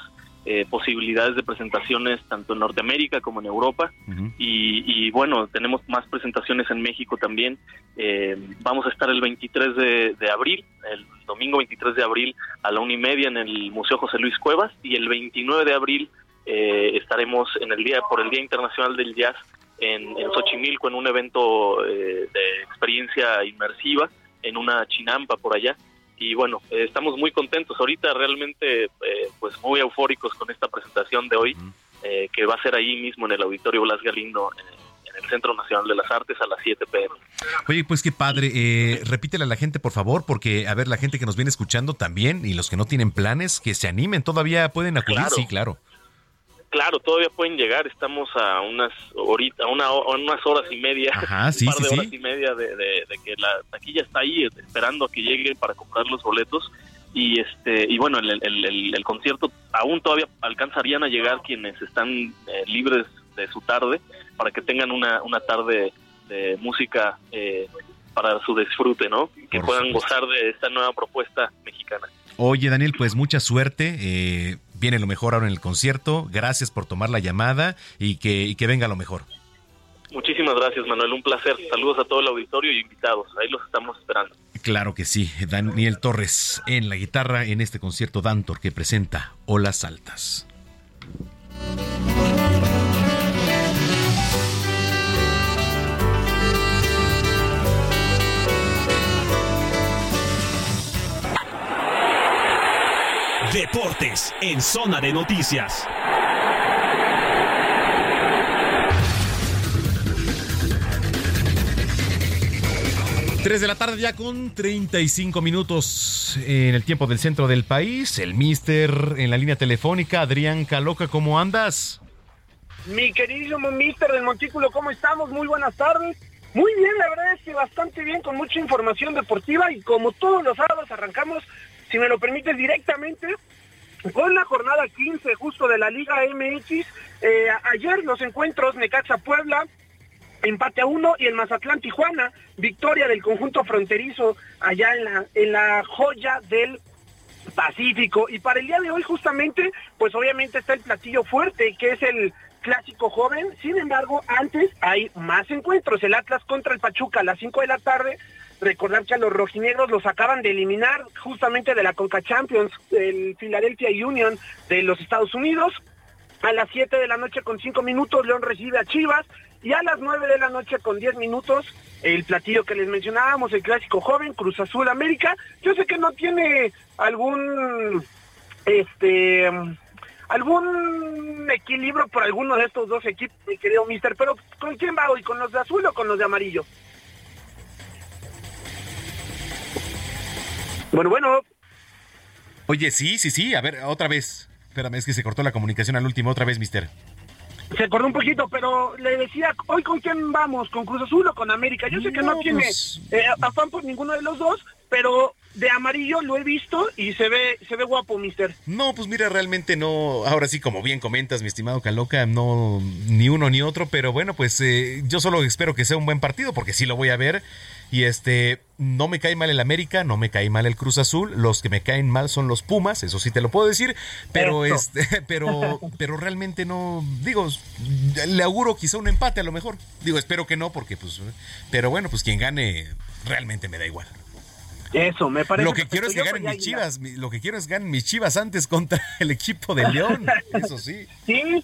eh, posibilidades de presentaciones tanto en Norteamérica como en Europa. Y, bueno, tenemos más presentaciones en México también. Eh, vamos a estar el 23 de, abril, el domingo 23 de abril a la una y media en el Museo José Luis Cuevas y el 29 de abril eh, estaremos en el día por el Día Internacional del Jazz en, en Xochimilco en un evento de experiencia inmersiva en una chinampa por allá y bueno, eh, estamos muy contentos ahorita realmente eh, pues muy eufóricos con esta presentación de hoy eh, que va a ser ahí mismo en el Auditorio Blas Galindo en, el Centro Nacional de las Artes a las 7 pm. Oye, pues qué padre, eh, repítele a la gente por favor porque a ver la gente que nos viene escuchando también y los que no tienen planes que se animen, todavía pueden acudir, sí, claro. Claro, todavía pueden llegar. Estamos a unas ahorita, a, una, unas horas y media, un par de horas y media de, que la taquilla está ahí esperando a que llegue para comprar los boletos. Y este y bueno, el, el, el, concierto aún todavía alcanzarían a llegar quienes están eh, libres de su tarde para que tengan una, una tarde de música eh, para su disfrute, ¿no? Que puedan gozar de esta nueva propuesta mexicana. Oye, Daniel, pues mucha suerte. Eh, viene lo mejor ahora en el concierto. Gracias por tomar la llamada y que, que venga lo mejor. Muchísimas gracias, Manuel. Un placer. Saludos a todo el auditorio y invitados. Ahí los estamos esperando. Claro que sí. Daniel Torres en la guitarra en este concierto Dantor que presenta Olas Altas. Deportes en Zona de Noticias. Tres de la tarde ya con 35 minutos en el tiempo del centro del país. El mister en la línea telefónica, Adrián Caloca, ¿cómo andas? Mi queridísimo mister del Montículo, ¿cómo estamos? Muy buenas tardes. Muy bien, la verdad es que bastante bien, con mucha información deportiva y como todos los sábados arrancamos si me lo permites, directamente con la jornada 15 justo de la Liga MX. Eh, ayer los encuentros Necaxa Puebla, empate a uno y el Mazatlán Tijuana, victoria del conjunto fronterizo allá en la, en la joya del Pacífico. Y para el día de hoy justamente, pues obviamente está el platillo fuerte, que es el clásico joven. Sin embargo, antes hay más encuentros. El Atlas contra el Pachuca a las 5 de la tarde, Recordar que a los rojinegros los acaban de eliminar justamente de la Conca Champions, el Philadelphia Union de los Estados Unidos. A las 7 de la noche con 5 minutos León recibe a Chivas y a las 9 de la noche con 10 minutos el platillo que les mencionábamos, el clásico joven Cruz Azul América. Yo sé que no tiene algún este algún equilibrio por alguno de estos dos equipos, mi querido mister, pero ¿con quién va hoy? ¿Con los de azul o con los de amarillo? Bueno, bueno. Oye, sí, sí, sí. A ver, otra vez. Espérame, es que se cortó la comunicación al último. Otra vez, mister. Se cortó un poquito, pero le decía, ¿hoy con quién vamos? ¿Con Cruz Azul o con América? Yo sé que no, tiene pues, eh, afán por ninguno de los dos, pero de amarillo lo he visto y se ve se ve guapo, mister. No, pues mira, realmente no, ahora sí, como bien comentas, mi estimado Caloca, no, ni uno ni otro, pero bueno, pues eh, yo solo espero que sea un buen partido, porque sí lo voy a ver. Y este, no me cae mal el América, no me cae mal el Cruz Azul, los que me caen mal son los Pumas, eso sí te lo puedo decir, pero este, pero, pero realmente no, digo, le auguro quizá un empate a lo mejor. Digo, espero que no, porque pues, pero bueno, pues quien gane realmente me da igual. Eso, me parece. Lo que quiero es que ganen mis chivas. Lo que quiero es que ganen mis chivas antes contra el equipo de León. Eso sí. Sí.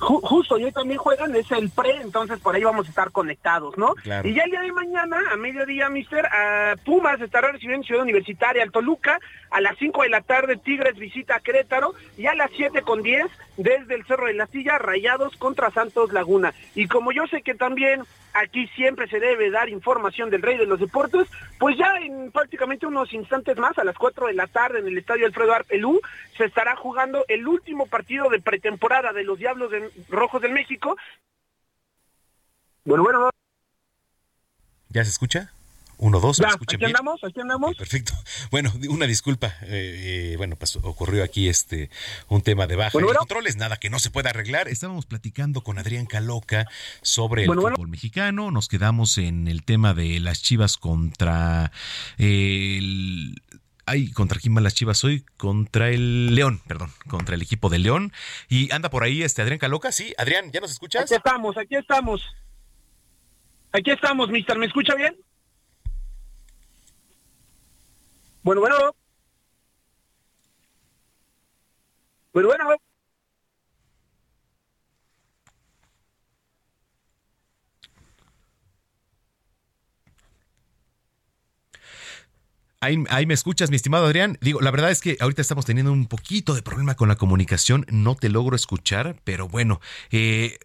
Justo, y hoy también juegan, es el pre, entonces por ahí vamos a estar conectados, ¿no? Claro. Y ya el día de mañana, a mediodía, mister, a Pumas estará recibiendo en Ciudad Universitaria al Toluca, a las 5 de la tarde Tigres visita a Querétaro, y a las 7 con 10, desde el Cerro de la Silla, Rayados contra Santos Laguna. Y como yo sé que también aquí siempre se debe dar información del rey de los deportes, pues ya en prácticamente unos instantes más, a las 4 de la tarde en el estadio Alfredo Arpelú, se estará jugando el último partido de pretemporada de los Diablos de- Rojos del México. Bueno, bueno, ¿Ya se escucha? Uno, dos, ¿me ya, escuchan aquí bien? andamos, aquí andamos. Perfecto. Bueno, una disculpa. eh, eh, bueno, pues ocurrió aquí este un tema de baja Bueno, en bueno. controles, nada que no se pueda arreglar. Estábamos platicando con Adrián Caloca sobre el bueno. fútbol mexicano. Nos quedamos en el tema de las Chivas contra el Ay, ¿contra quién van las Chivas hoy? Contra el León, perdón, contra el equipo de León. Y anda por ahí este Adrián Caloca, sí. Adrián, ¿ya nos escuchas? Aquí estamos, aquí estamos. Aquí estamos, mister, ¿me escucha bien? Bueno, bueno. Bueno, bueno. Ahí, ahí me escuchas, mi estimado Adrián. Digo, la verdad es que ahorita estamos teniendo un poquito de problema con la comunicación. No te logro escuchar, pero bueno, eh,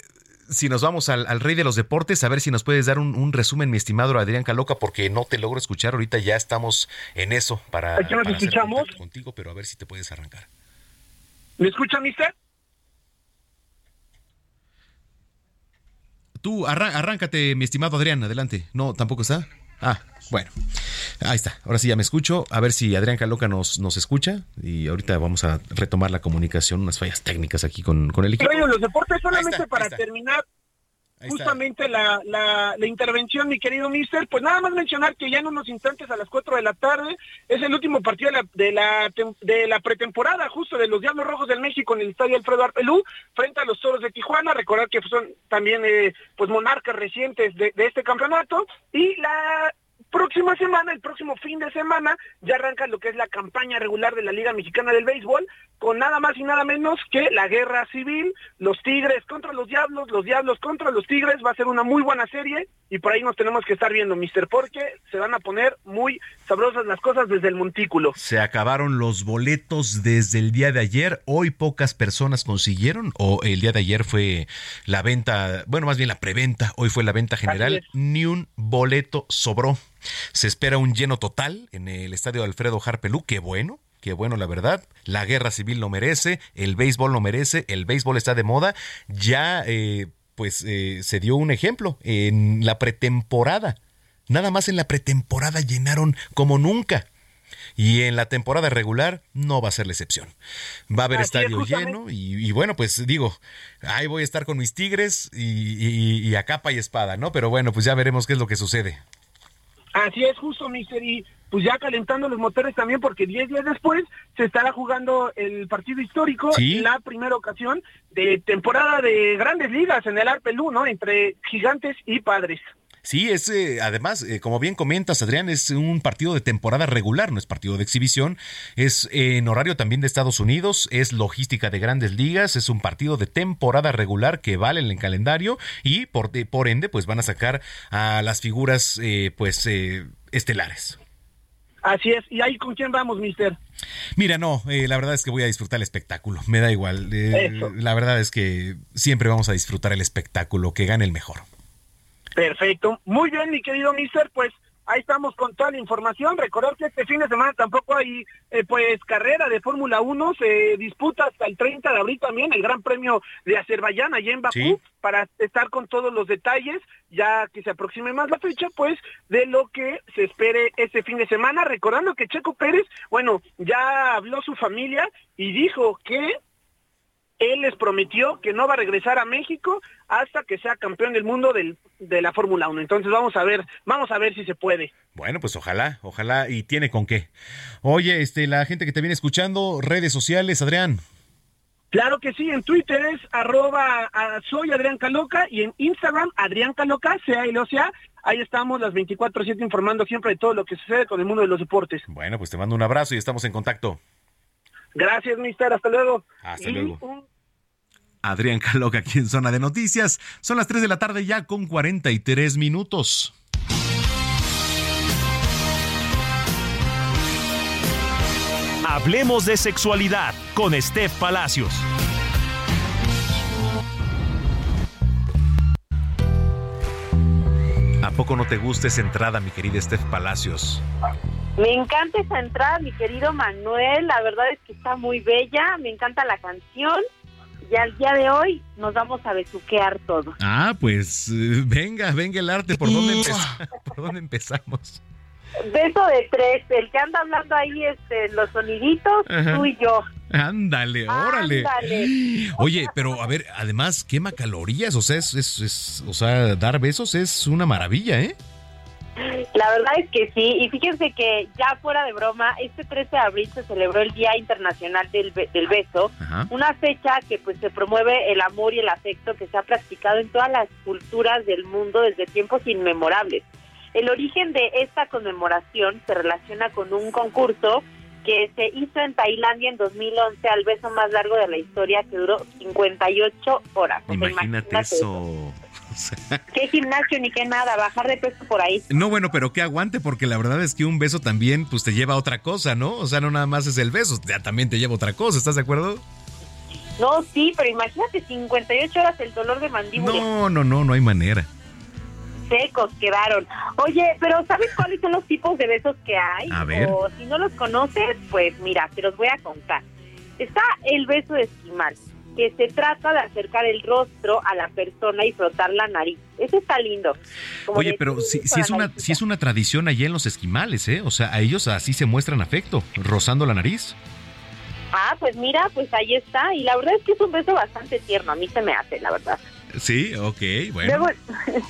si nos vamos al, al rey de los deportes, a ver si nos puedes dar un, un resumen, mi estimado Adrián Caloca, porque no te logro escuchar. Ahorita ya estamos en eso para, Aquí nos escuchamos. contigo, pero a ver si te puedes arrancar. ¿Me escucha, mister? Tú, arráncate, mi estimado Adrián, adelante. No, tampoco está. Ah, bueno. Ahí está. Ahora sí ya me escucho. A ver si Adrián Caloca nos, nos escucha. Y ahorita vamos a retomar la comunicación. Unas fallas técnicas aquí con, con el equipo. Los deportes, solamente está, para terminar. Justamente la, la, la intervención, mi querido mister, pues nada más mencionar que ya en unos instantes a las 4 de la tarde es el último partido de la, de la, pretemporada justo de los Diablos Rojos del México en el Estadio Alfredo Arpelú frente a los Toros de Tijuana, recordar que son también eh, pues monarcas recientes de, de este campeonato. Y la próxima semana, el próximo fin de semana, ya arranca lo que es la campaña regular de la Liga Mexicana del Béisbol, con nada más y nada menos que la guerra civil, los Tigres contra los Diablos, los Diablos contra los Tigres, va a ser una muy buena serie y por ahí nos tenemos que estar viendo, mister, porque se van a poner muy sabrosas las cosas desde el montículo. Se acabaron los boletos desde el día de ayer. Hoy pocas personas consiguieron. O el día de ayer fue la venta, bueno, más bien la preventa. Hoy fue la venta general. Ni un boleto sobró. Se espera un lleno total en el estadio Alfredo Harpelú. Qué bueno. Qué bueno, la verdad. La guerra civil lo merece, el béisbol lo merece, el béisbol está de moda. Ya, eh, pues, eh, se dio un ejemplo en la pretemporada. Nada más en la pretemporada llenaron como nunca. Y en la temporada regular no va a ser la excepción. Va a haber Así estadio lleno y, y bueno, pues digo, ahí voy a estar con mis tigres y, y- y a capa y espada, ¿no? Pero bueno, pues ya veremos qué es lo que sucede. Así es, justo, mister, y pues ya calentando los motores también, porque 10 días después se estará jugando el partido histórico, Sí. la primera ocasión de temporada de grandes ligas en el Arpelú, ¿no? Entre gigantes y padres. Sí, es eh, además, eh, como bien comentas, Adrián, es un partido de temporada regular, no es partido de exhibición, es eh, en horario también de Estados Unidos, es logística de grandes ligas, es un partido de temporada regular que vale en el calendario y por, de- por ende, pues van a sacar a las figuras, eh, pues, eh, estelares. Así es, ¿y ahí con quién vamos, mister? Mira, no, eh, la verdad es que voy a disfrutar el espectáculo, me da igual. eh, la verdad es que siempre vamos a disfrutar el espectáculo, que gane el mejor. Perfecto. Muy bien, mi querido mister, pues ahí estamos con toda la información. Recordar que este fin de semana tampoco hay eh, pues carrera de Fórmula 1, se disputa hasta el 30 de abril también el Gran Premio de Azerbaiyán allá en Bakú para estar con todos los detalles, ya que se aproxime más la fecha, pues de lo que se espere este fin de semana. Recordando que Checo Pérez, bueno, ya habló su familia y dijo que él les prometió que no va a regresar a México hasta que sea campeón del mundo del, de la Fórmula 1. Entonces vamos a ver, vamos a ver si se puede. Bueno, pues ojalá, ojalá y tiene con qué. Oye, este, la gente que te viene escuchando, redes sociales, Adrián. Claro que sí, en Twitter es arroba soy Adrián Caloca y en Instagram Adrián Caloca, sea y o sea, ahí estamos las 24-7 informando siempre de todo lo que sucede con el mundo de los deportes. Bueno, pues te mando un abrazo y estamos en contacto. Gracias, mister. Hasta luego. Hasta luego. Adrián Caloca aquí en Zona de Noticias. Son las 3 de la tarde ya con 43 minutos. Hablemos de sexualidad con Steph Palacios. ¿A poco no te gusta esa entrada, mi querida Steph Palacios? Me encanta esa entrada, mi querido Manuel. La verdad es que está muy bella. Me encanta la canción. Y al día de hoy nos vamos a besuquear todo. Ah, pues eh, venga, venga el arte. ¿Por dónde, ¿Por dónde empezamos? Beso de tres. El que anda hablando ahí, este, los soniditos, tú y yo. Ándale, órale. Oye, pero a ver, además quema calorías, o sea, es, es, o sea, dar besos es una maravilla, ¿eh? La verdad es que sí, y fíjense que ya fuera de broma, este 13 de abril se celebró el Día Internacional del, del Beso, una fecha que pues se promueve el amor y el afecto que se ha practicado en todas las culturas del mundo desde tiempos inmemorables. El origen de esta conmemoración se relaciona con un concurso que se hizo en Tailandia en 2011 al beso más largo de la historia que duró 58 horas. Imagínate, eso. Qué gimnasio ni qué nada, bajar de peso por ahí. No, bueno, pero que aguante, porque la verdad es que un beso también pues te lleva a otra cosa, ¿no? O sea, no nada más es el beso, ya también te lleva a otra cosa, ¿estás de acuerdo? No, sí, pero imagínate 58 horas el dolor de mandíbula. No, no, no, no hay manera. Secos quedaron. Oye, pero ¿sabes cuáles son los tipos de besos que hay? A ver. O si no los conoces, pues mira, te los voy a contar. Está el beso de esquimal que se trata de acercar el rostro a la persona y frotar la nariz. Eso está lindo. Oye, pero si, es una, si es una tradición allí en los esquimales, ¿eh? O sea, a ellos así se muestran afecto, rozando la nariz. Ah, pues mira, pues ahí está. Y la verdad es que es un beso bastante tierno, a mí se me hace, la verdad. Sí, ok, bueno.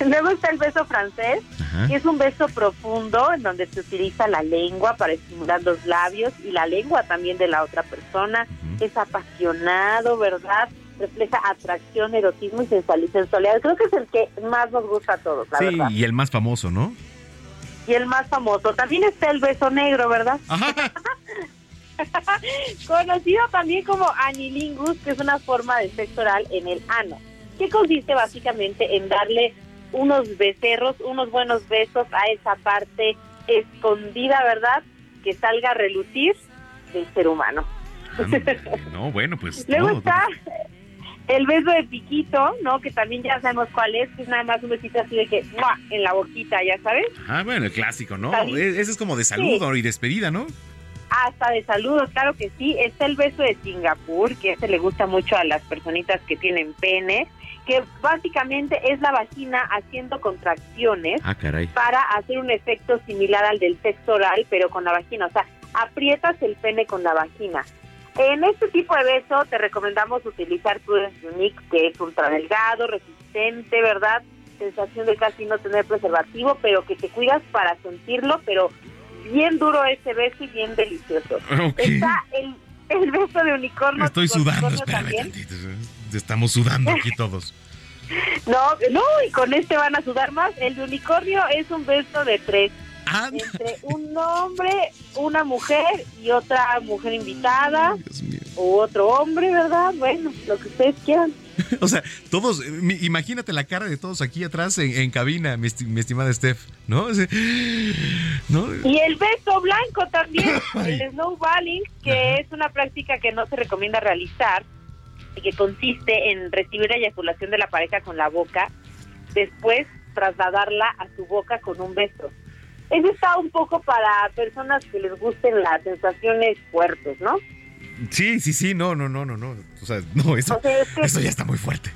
Luego, está el beso francés, que es un beso profundo en donde se utiliza la lengua para estimular los labios y la lengua también de la otra persona. Es apasionado, ¿verdad? Refleja atracción, erotismo y sensualidad. Creo que es el que más nos gusta a todos, la sí, y el más famoso, ¿no? Y el más famoso. También está el beso negro, ¿verdad? Conocido también como anilingus, que es una forma de sexo oral en el ano que consiste básicamente en darle unos becerros, unos buenos besos a esa parte escondida, ¿verdad? Que salga a relucir del ser humano. no, bueno, pues. Luego está el beso de piquito, ¿no? Que también ya sabemos cuál es, que es nada más un besito así de que en la boquita, ya sabes. Ah, bueno, el clásico, ¿no? E-, ese es como de saludo y despedida, ¿no? Hasta de saludos, claro que sí. Está el beso de Singapur, que ese le gusta mucho a las personitas que tienen pene que básicamente es la vagina haciendo contracciones ah, para hacer un efecto similar al del sexo oral, pero con la vagina. O sea, aprietas el pene con la vagina. En este tipo de beso te recomendamos utilizar Prudence Unique, que es ultra delgado, resistente, ¿verdad? Sensación de casi no tener preservativo, pero que te cuidas para sentirlo, pero bien duro ese beso y bien delicioso. Está el, el beso de unicornio. Estoy sudando, espérame tantito estamos sudando aquí todos. No, no, y con este van a sudar más. El de unicornio es un beso de tres. Entre un hombre, una mujer y otra mujer invitada. O otro hombre, ¿verdad? Bueno, lo que ustedes quieran. o sea, todos, imagínate la cara de todos aquí atrás en, cabina, mi, estimada Steph, ¿no? ¿no? Y el beso blanco también, el snowballing, que es una práctica que no se recomienda realizar que consiste en recibir la eyaculación de la pareja con la boca, después trasladarla a su boca con un beso. Eso está un poco para personas que les gusten las sensaciones fuertes, ¿no? Sí, sí, sí, no, no, no, no, no. O sea, no, eso, eso ya está muy fuerte.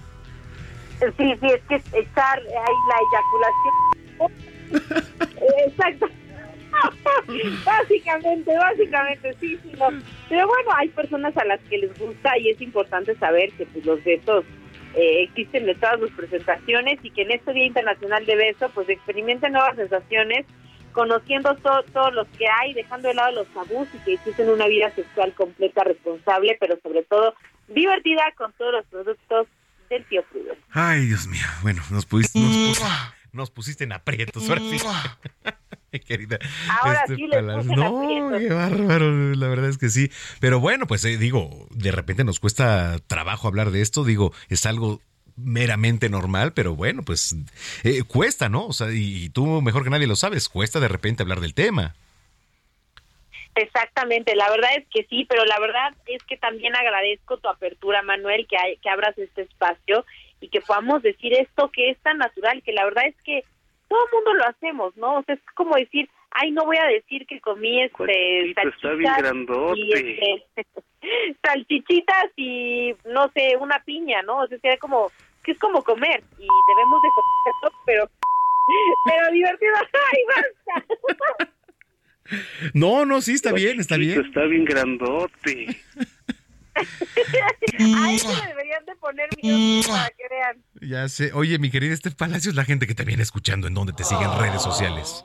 Sí, sí, es que echar ahí la eyaculación. Exacto. básicamente, básicamente, sí, sí, no. Pero bueno, hay personas a las que les gusta y es importante saber que pues los besos eh, existen de todas sus presentaciones y que en este Día Internacional de Beso pues experimenten nuevas sensaciones, conociendo todos los que hay, dejando de lado los tabús y que existen una vida sexual completa, responsable, pero sobre todo divertida con todos los productos del tío Prudence. Ay, Dios mío. Bueno, nos pusiste, nos, pusiste en aprietos. Ahora sí. Querida. Ahora este sí les No, qué bárbaro. La verdad es que sí. Pero bueno, pues eh, digo, de repente nos cuesta trabajo hablar de esto. Digo, es algo meramente normal, pero bueno, pues eh, cuesta, ¿no? O sea, y, y tú mejor que nadie lo sabes, cuesta de repente hablar del tema. Exactamente, la verdad es que sí, pero la verdad es que también agradezco tu apertura, Manuel, que, hay, que abras este espacio y que podamos decir esto que es tan natural, que la verdad es que todo el mundo lo hacemos, ¿no? O sea, es como decir, ay, no voy a decir que comí este salchichitas y este, salchichitas y no sé, una piña, ¿no? O sea, sería como que es como comer y debemos de comer pero pero divertido, ay, basta. No, no, sí, está bien, está bien. Está bien grandote. Ay, deberían de poner videos para que vean. Ya sé. Oye, mi querida Estef Palacios, la gente que te viene escuchando, ¿en dónde te siguen redes sociales?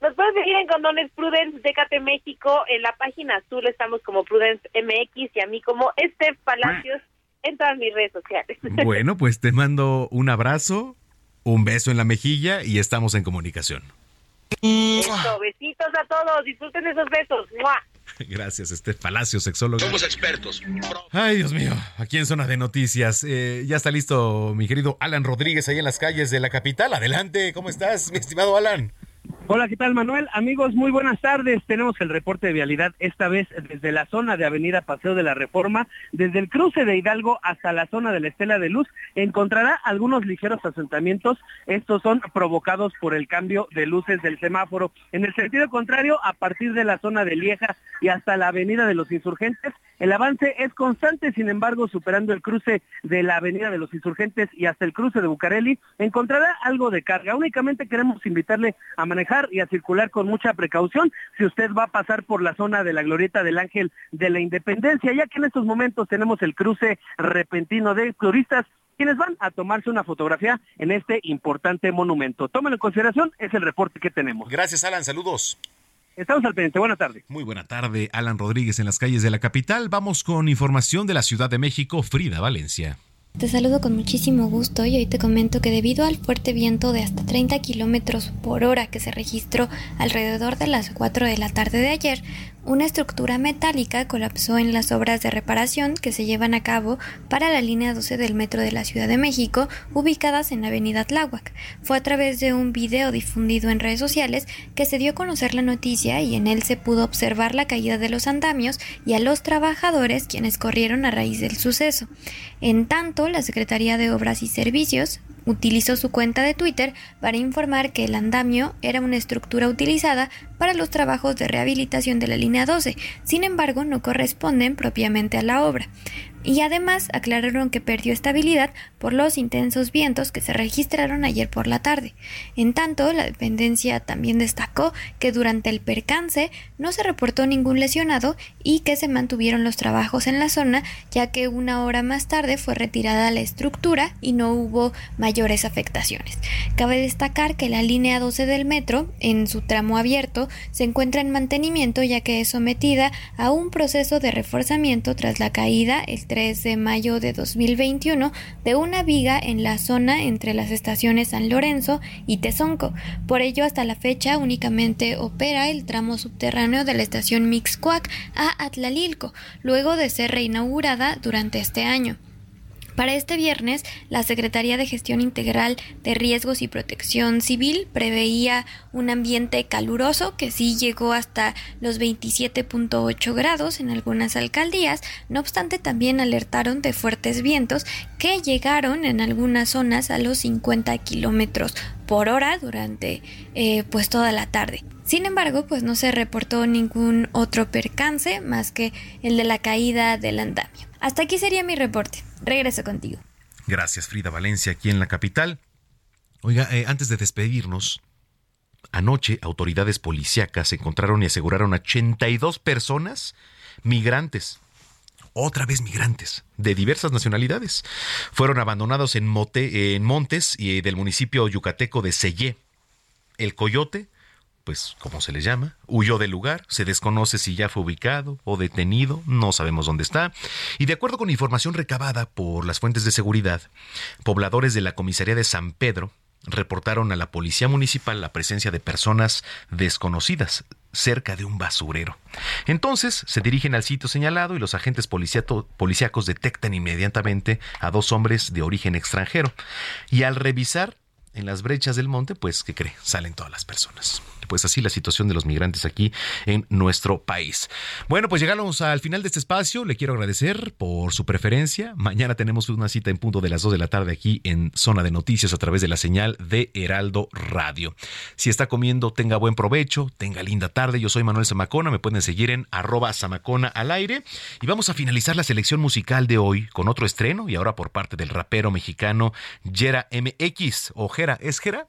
Nos puedes seguir en Condones Prudence Décate México. En la página azul estamos como Prudence MX y a mí como Estef Palacios en todas mis redes sociales. Bueno, pues te mando un abrazo, un beso en la mejilla y estamos en comunicación. Eso, besitos a todos, disfruten esos besos. Gracias, este Palacio, sexólogo. Somos expertos. Ay, Dios mío, aquí en Zona de Noticias. Eh, ya está listo mi querido Alan Rodríguez ahí en las calles de la capital. Adelante, ¿cómo estás, mi estimado Alan? Hola, ¿qué tal Manuel? Amigos, muy buenas tardes. Tenemos el reporte de vialidad esta vez desde la zona de Avenida Paseo de la Reforma, desde el cruce de Hidalgo hasta la zona de la Estela de Luz. Encontrará algunos ligeros asentamientos. Estos son provocados por el cambio de luces del semáforo. En el sentido contrario, a partir de la zona de Lieja y hasta la Avenida de los Insurgentes, el avance es constante, sin embargo, superando el cruce de la Avenida de los Insurgentes y hasta el cruce de Bucareli, encontrará algo de carga. Únicamente queremos invitarle a manejar y a circular con mucha precaución si usted va a pasar por la zona de la Glorieta del Ángel de la Independencia, ya que en estos momentos tenemos el cruce repentino de turistas quienes van a tomarse una fotografía en este importante monumento. Tómenlo en consideración, es el reporte que tenemos. Gracias, Alan. Saludos. Estamos al pendiente. Buenas tardes. Muy buena tarde, Alan Rodríguez en las calles de la capital. Vamos con información de la Ciudad de México, Frida Valencia. Te saludo con muchísimo gusto y hoy te comento que debido al fuerte viento de hasta 30 kilómetros por hora que se registró alrededor de las 4 de la tarde de ayer, una estructura metálica colapsó en las obras de reparación que se llevan a cabo para la línea 12 del metro de la Ciudad de México, ubicadas en la avenida Tláhuac. Fue a través de un video difundido en redes sociales que se dio a conocer la noticia y en él se pudo observar la caída de los andamios y a los trabajadores quienes corrieron a raíz del suceso. En tanto, la Secretaría de Obras y Servicios utilizó su cuenta de Twitter para informar que el andamio era una estructura utilizada para los trabajos de rehabilitación de la línea 12, sin embargo no corresponden propiamente a la obra y además aclararon que perdió estabilidad por los intensos vientos que se registraron ayer por la tarde. En tanto, la dependencia también destacó que durante el percance no se reportó ningún lesionado y que se mantuvieron los trabajos en la zona, ya que una hora más tarde fue retirada la estructura y no hubo mayores afectaciones. Cabe destacar que la línea 12 del metro, en su tramo abierto, se encuentra en mantenimiento ya que es sometida a un proceso de reforzamiento tras la caída el 3 de mayo de 2021 de una viga en la zona entre las estaciones San Lorenzo y Tezonco. Por ello, hasta la fecha únicamente opera el tramo subterráneo de la estación Mixcoac a Atlalilco, luego de ser reinaugurada durante este año. Para este viernes, la Secretaría de Gestión Integral de Riesgos y Protección Civil preveía un ambiente caluroso que sí llegó hasta los 27.8 grados en algunas alcaldías, no obstante también alertaron de fuertes vientos que llegaron en algunas zonas a los 50 kilómetros por hora durante eh, pues toda la tarde. Sin embargo, pues no se reportó ningún otro percance más que el de la caída del andamio. Hasta aquí sería mi reporte. Regreso contigo. Gracias, Frida Valencia, aquí en la capital. Oiga, eh, antes de despedirnos, anoche autoridades policíacas encontraron y aseguraron a 82 personas migrantes. Otra vez migrantes de diversas nacionalidades. Fueron abandonados en, montes y del municipio yucateco de Sellé. El coyote pues como se le llama, huyó del lugar, se desconoce si ya fue ubicado o detenido, no sabemos dónde está, y de acuerdo con información recabada por las fuentes de seguridad, pobladores de la comisaría de San Pedro reportaron a la policía municipal la presencia de personas desconocidas cerca de un basurero. Entonces se dirigen al sitio señalado y los agentes policíacos detectan inmediatamente a dos hombres de origen extranjero. Y al revisar en las brechas del monte, pues, ¿qué cree? Salen todas las personas. Pues así la situación de los migrantes aquí en nuestro país. Bueno, pues llegamos al final de este espacio. Le quiero agradecer por su preferencia. Mañana tenemos una cita en punto de las 2 de la tarde aquí en Zona de Noticias a través de la señal de Heraldo Radio. Si está comiendo, tenga buen provecho, tenga linda tarde. Yo soy Manuel Zamacona. Me pueden seguir en arroba Zamacona al aire. Y vamos a finalizar la selección musical de hoy con otro estreno y ahora por parte del rapero mexicano Jera MX o Jera. ¿Es Jera?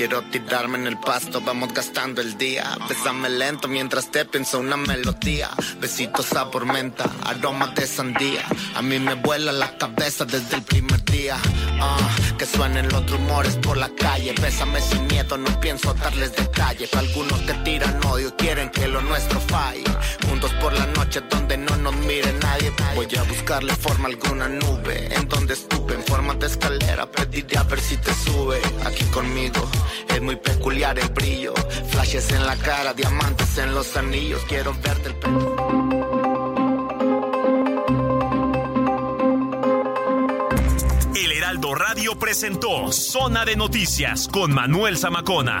Quiero tirarme en el pasto, vamos gastando el día. Bésame lento mientras te pienso una melodía. Besitos a por menta, aroma de sandía. A mí me vuela la cabeza desde el primer día. Ah, que suenen los rumores por la calle. Bésame sin miedo, no pienso darles detalles. Algunos que tiran odio quieren que lo nuestro falle. Juntos por la noche donde no nos mire nadie. Voy a buscarle forma alguna nube. En donde estuve, en forma de escalera. Pediré a ver si te sube. Aquí conmigo es muy peculiar el brillo. Flashes en la cara, diamantes en los anillos. Quiero verte el pelo. El Heraldo Radio presentó Zona de Noticias con Manuel Zamacona.